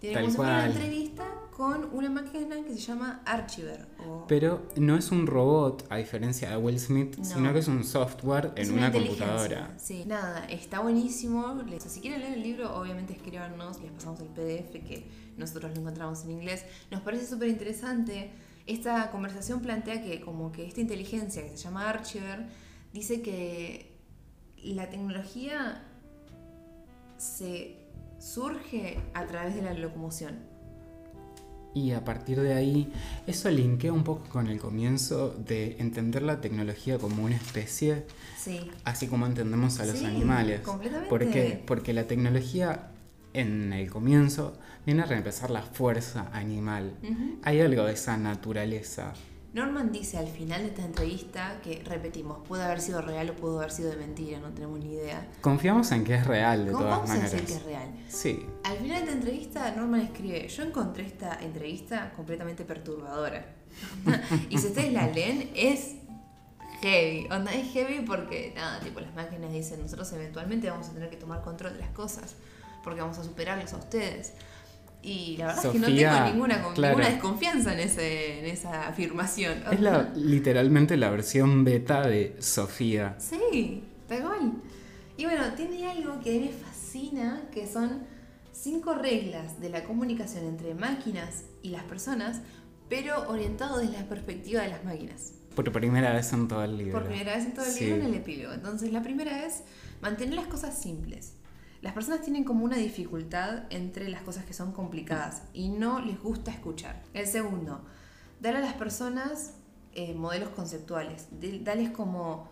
Fuera una entrevista con una máquina que se llama Archiver. o- Pero no es un robot, a diferencia de Will Smith, No. sino que es un software en una, computadora. Sí, nada, está buenísimo. Les- Si quieren leer el libro, obviamente escríbanos, les pasamos el PDF que nosotros lo encontramos en inglés. Nos parece súper interesante. Esta conversación plantea que como que esta inteligencia que se llama Archiver dice que la tecnología se surge a través de la locomoción. Y a partir de ahí, eso linkea un poco con el comienzo de entender la tecnología como una especie, Sí, así como entendemos a los Sí, animales. completamente. ¿Por qué? Porque la tecnología en el comienzo viene a reemplazar la fuerza animal. Ujú. Hay algo de esa naturaleza Norman dice al final de esta entrevista que, repetimos, puede haber sido real o pudo haber sido de mentira, no tenemos ni idea. Confiamos en que es real de ¿Cómo todas vamos maneras. decir que es real? Sí. Al final de esta entrevista, Norman escribe, yo encontré esta entrevista completamente perturbadora. <laughs> y si ustedes la leen, es heavy. Onda, es heavy porque, nada, tipo, las máquinas dicen, nosotros eventualmente vamos a tener que tomar control de las cosas, porque vamos a superarlos a ustedes. Y la verdad es que no Sofía, tengo ninguna, con- claro. ninguna desconfianza en, ese, en esa afirmación. Es la, literalmente la versión beta de Sofía. Sí, tal cual. Y bueno, tiene algo que me fascina, que son cinco reglas de la comunicación entre máquinas y las personas, pero orientado desde la perspectiva de las máquinas. Por primera vez en todo el libro. Por primera vez en todo el Sí. libro en el epílogo. Entonces, la primera es mantener las cosas simples. Las personas tienen como una dificultad entre las cosas que son complicadas y no les gusta escuchar. El segundo, dar a las personas eh, modelos conceptuales. Dales como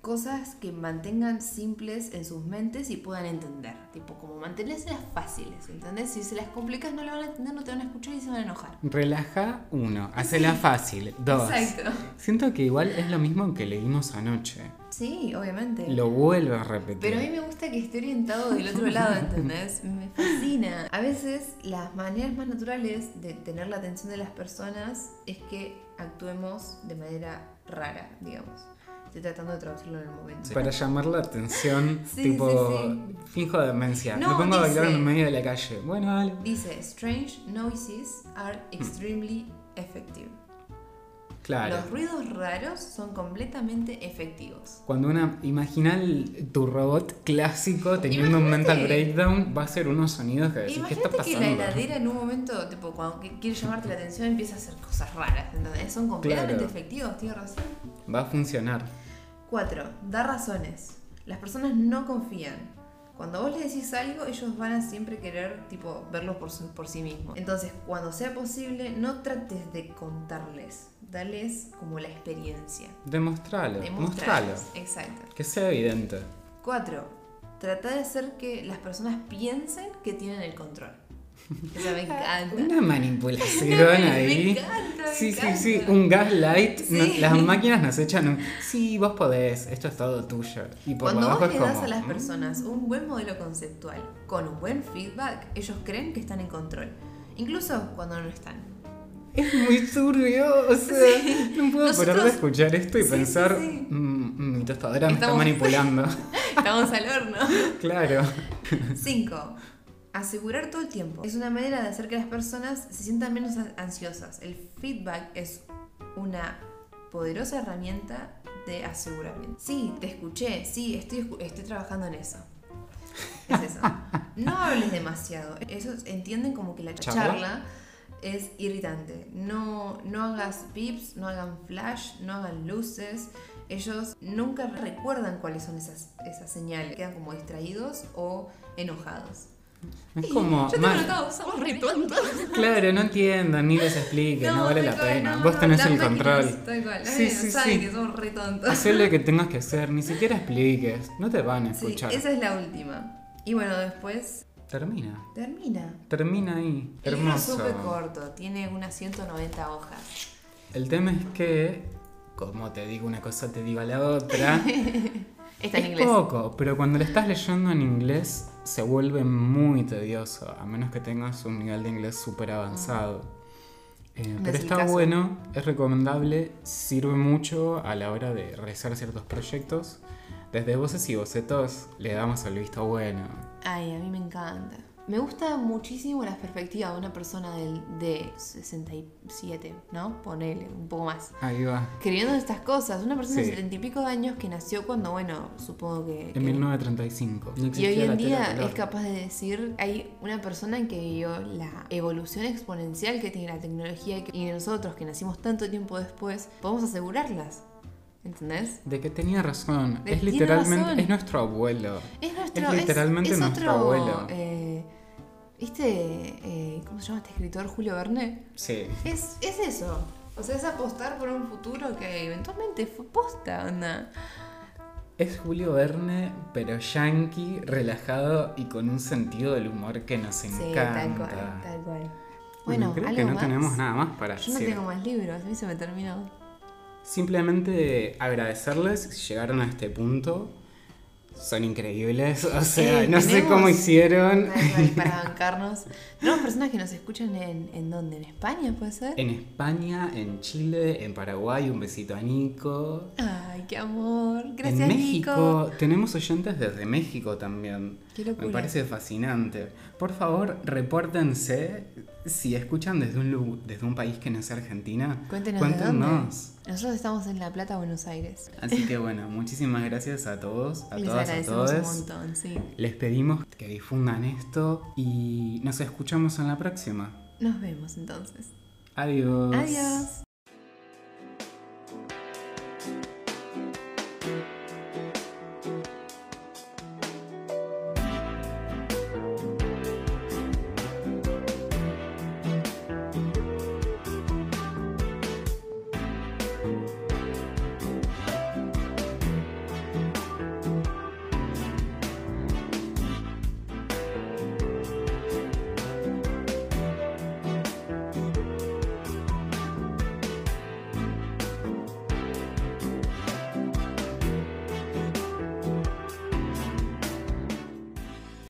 cosas que mantengan simples en sus mentes y puedan entender. Tipo, como mantenerlas fáciles, ¿entendés? Si se las complicas no la van a entender, no te van a escuchar y se van a enojar. Relaja, uno. Hacela fácil. Dos. Exacto. Siento que igual es lo mismo que leímos anoche. Sí, obviamente. Lo vuelvo a repetir. Pero a mí me gusta que esté orientado del otro <laughs> lado, ¿entendés? Me fascina. A veces las maneras más naturales de tener la atención de las personas es que actuemos de manera rara, digamos. Estoy tratando de traducirlo en el momento. Para llamar la atención, <laughs> Sí, tipo, sí, finjo demencia. No, Me pongo a bailar dice- en medio de la calle. Bueno, dale. Dice, strange noises are extremely effective. Claro. Los ruidos raros son completamente efectivos. Cuando una. Imagina tu robot clásico teniendo un mental breakdown, va a hacer unos sonidos que decís, ¿qué está Imagínate que pasando? la heladera en un momento, tipo, cuando quiere llamarte la atención, empieza a hacer cosas raras, ¿entendés? Son completamente Claro. efectivos, tienes razón. Va a funcionar. 4. Da razones. Las personas no confían. Cuando vos le decís algo, ellos van a siempre querer, tipo, verlo por, su- por sí mismos. Entonces, cuando sea posible, no trates de contarles. Dales como la experiencia. Demostralo. Mostralo. Demostrarles. Exacto. Que sea evidente. 4. Trata de hacer que las personas piensen que tienen el control. Eso me encanta. Una manipulación <laughs> Me ahí. encanta, me sí, encanta. sí, sí. Un gaslight. Sí. No- las máquinas nos echan un. Sí, vos podés. Esto es todo tuyo. Y por Cuando vos le como. das a las "Mm". personas un buen modelo conceptual con un buen feedback, ellos creen que están en control. Incluso cuando no están. Es muy turbio, o sea, no puedo parar Nosotros- de escuchar esto y Sí, pensar, sí, sí. "Mm, mi tostadora me está manipulando. <laughs> Estamos al horno. claro. 5. Asegurar todo el tiempo. Es una manera de hacer que las personas se sientan menos an- ansiosas. El feedback es una poderosa herramienta de aseguramiento. Sí, te escuché. Sí, estoy, estoy trabajando en eso. Es eso. <laughs> No hables demasiado. Eso entienden como que la ¿Charla? charla es irritante. No, no hagas pips, no hagan flash, no hagan luces. Ellos nunca recuerdan cuáles son esas, esas señales. Quedan como distraídos o enojados. Es como. Yo tengo "Man, anotado, somos re tontos. Claro, no entiendan, ni les expliques, no, vale tal la pena. no, Vos no, tenés el control. Sí, Sí, sí, saben sí. que somos re tontos. Hacer lo que <laughs> tengas que hacer, ni siquiera expliques, no te van a Sí, escuchar. esa es la última. Y bueno, después Termina, termina. termina ahí, El libro es hermoso. súper corto, tiene unas 190 hojas. El tema es que, como te digo una cosa, te digo la otra. <laughs> Está en es inglés. poco, pero cuando lo estás leyendo en inglés se vuelve muy tedioso, a menos que tengas un nivel de inglés súper avanzado. Eh, No pero es está bueno, es recomendable, sirve mucho a la hora de realizar ciertos proyectos. Desde voces y bocetos le damos el visto bueno. Ay, a mí me encanta. Me gusta muchísimo la perspectiva de una persona del, de 67, ¿no? Ponele, un poco más. Ahí va. Escribiendo estas cosas. Una persona Sí. de setenta y pico de años que nació cuando, bueno, supongo que... En que- 1935. No Y hoy en día es capaz de decir, hay una persona que vio la evolución exponencial que tiene la tecnología y que- y nosotros que nacimos tanto tiempo después, podemos asegurarlas. ¿Entendés? De que tenía razón. De- es literalmente, razón. es nuestro abuelo. Es nuestro. Es literalmente es nuestro otro, abuelo. eh, ¿Viste? eh, ¿Cómo se llama este escritor? Julio Verne. Sí. Es, es eso. O sea, es apostar por un futuro que eventualmente fue posta, onda. Es Julio Verne, pero yankee, relajado y con un sentido del humor que nos Sí, encanta. tal cual, tal cual. Bueno, Bueno, creo ¿algo que no más? tenemos nada más para Yo no decir. tengo más libros, a mí se me terminó. Simplemente agradecerles si llegaron a este punto. Son increíbles, <laughs> o sea, Eh, no sé cómo hicieron. Para, para <laughs> bancarnos. Tenemos personas que nos escuchan en, en dónde, en España, ¿puede ser? En España, en Chile, en Paraguay, un besito a Nico. Ay, qué amor. Gracias, en México, Nico. tenemos oyentes desde México también. Qué locura. Me parece fascinante. Por favor, repórtense si escuchan desde un, desde un país que no es Argentina. Cuéntenos, Cuéntenos. Nosotros estamos en La Plata, Buenos Aires. Así que bueno, muchísimas gracias a todos, a Les todas, a agradecemos todos. un montón, sí. Les pedimos que difundan esto y nos escuchamos en la próxima. Nos vemos entonces. Adiós. Adiós.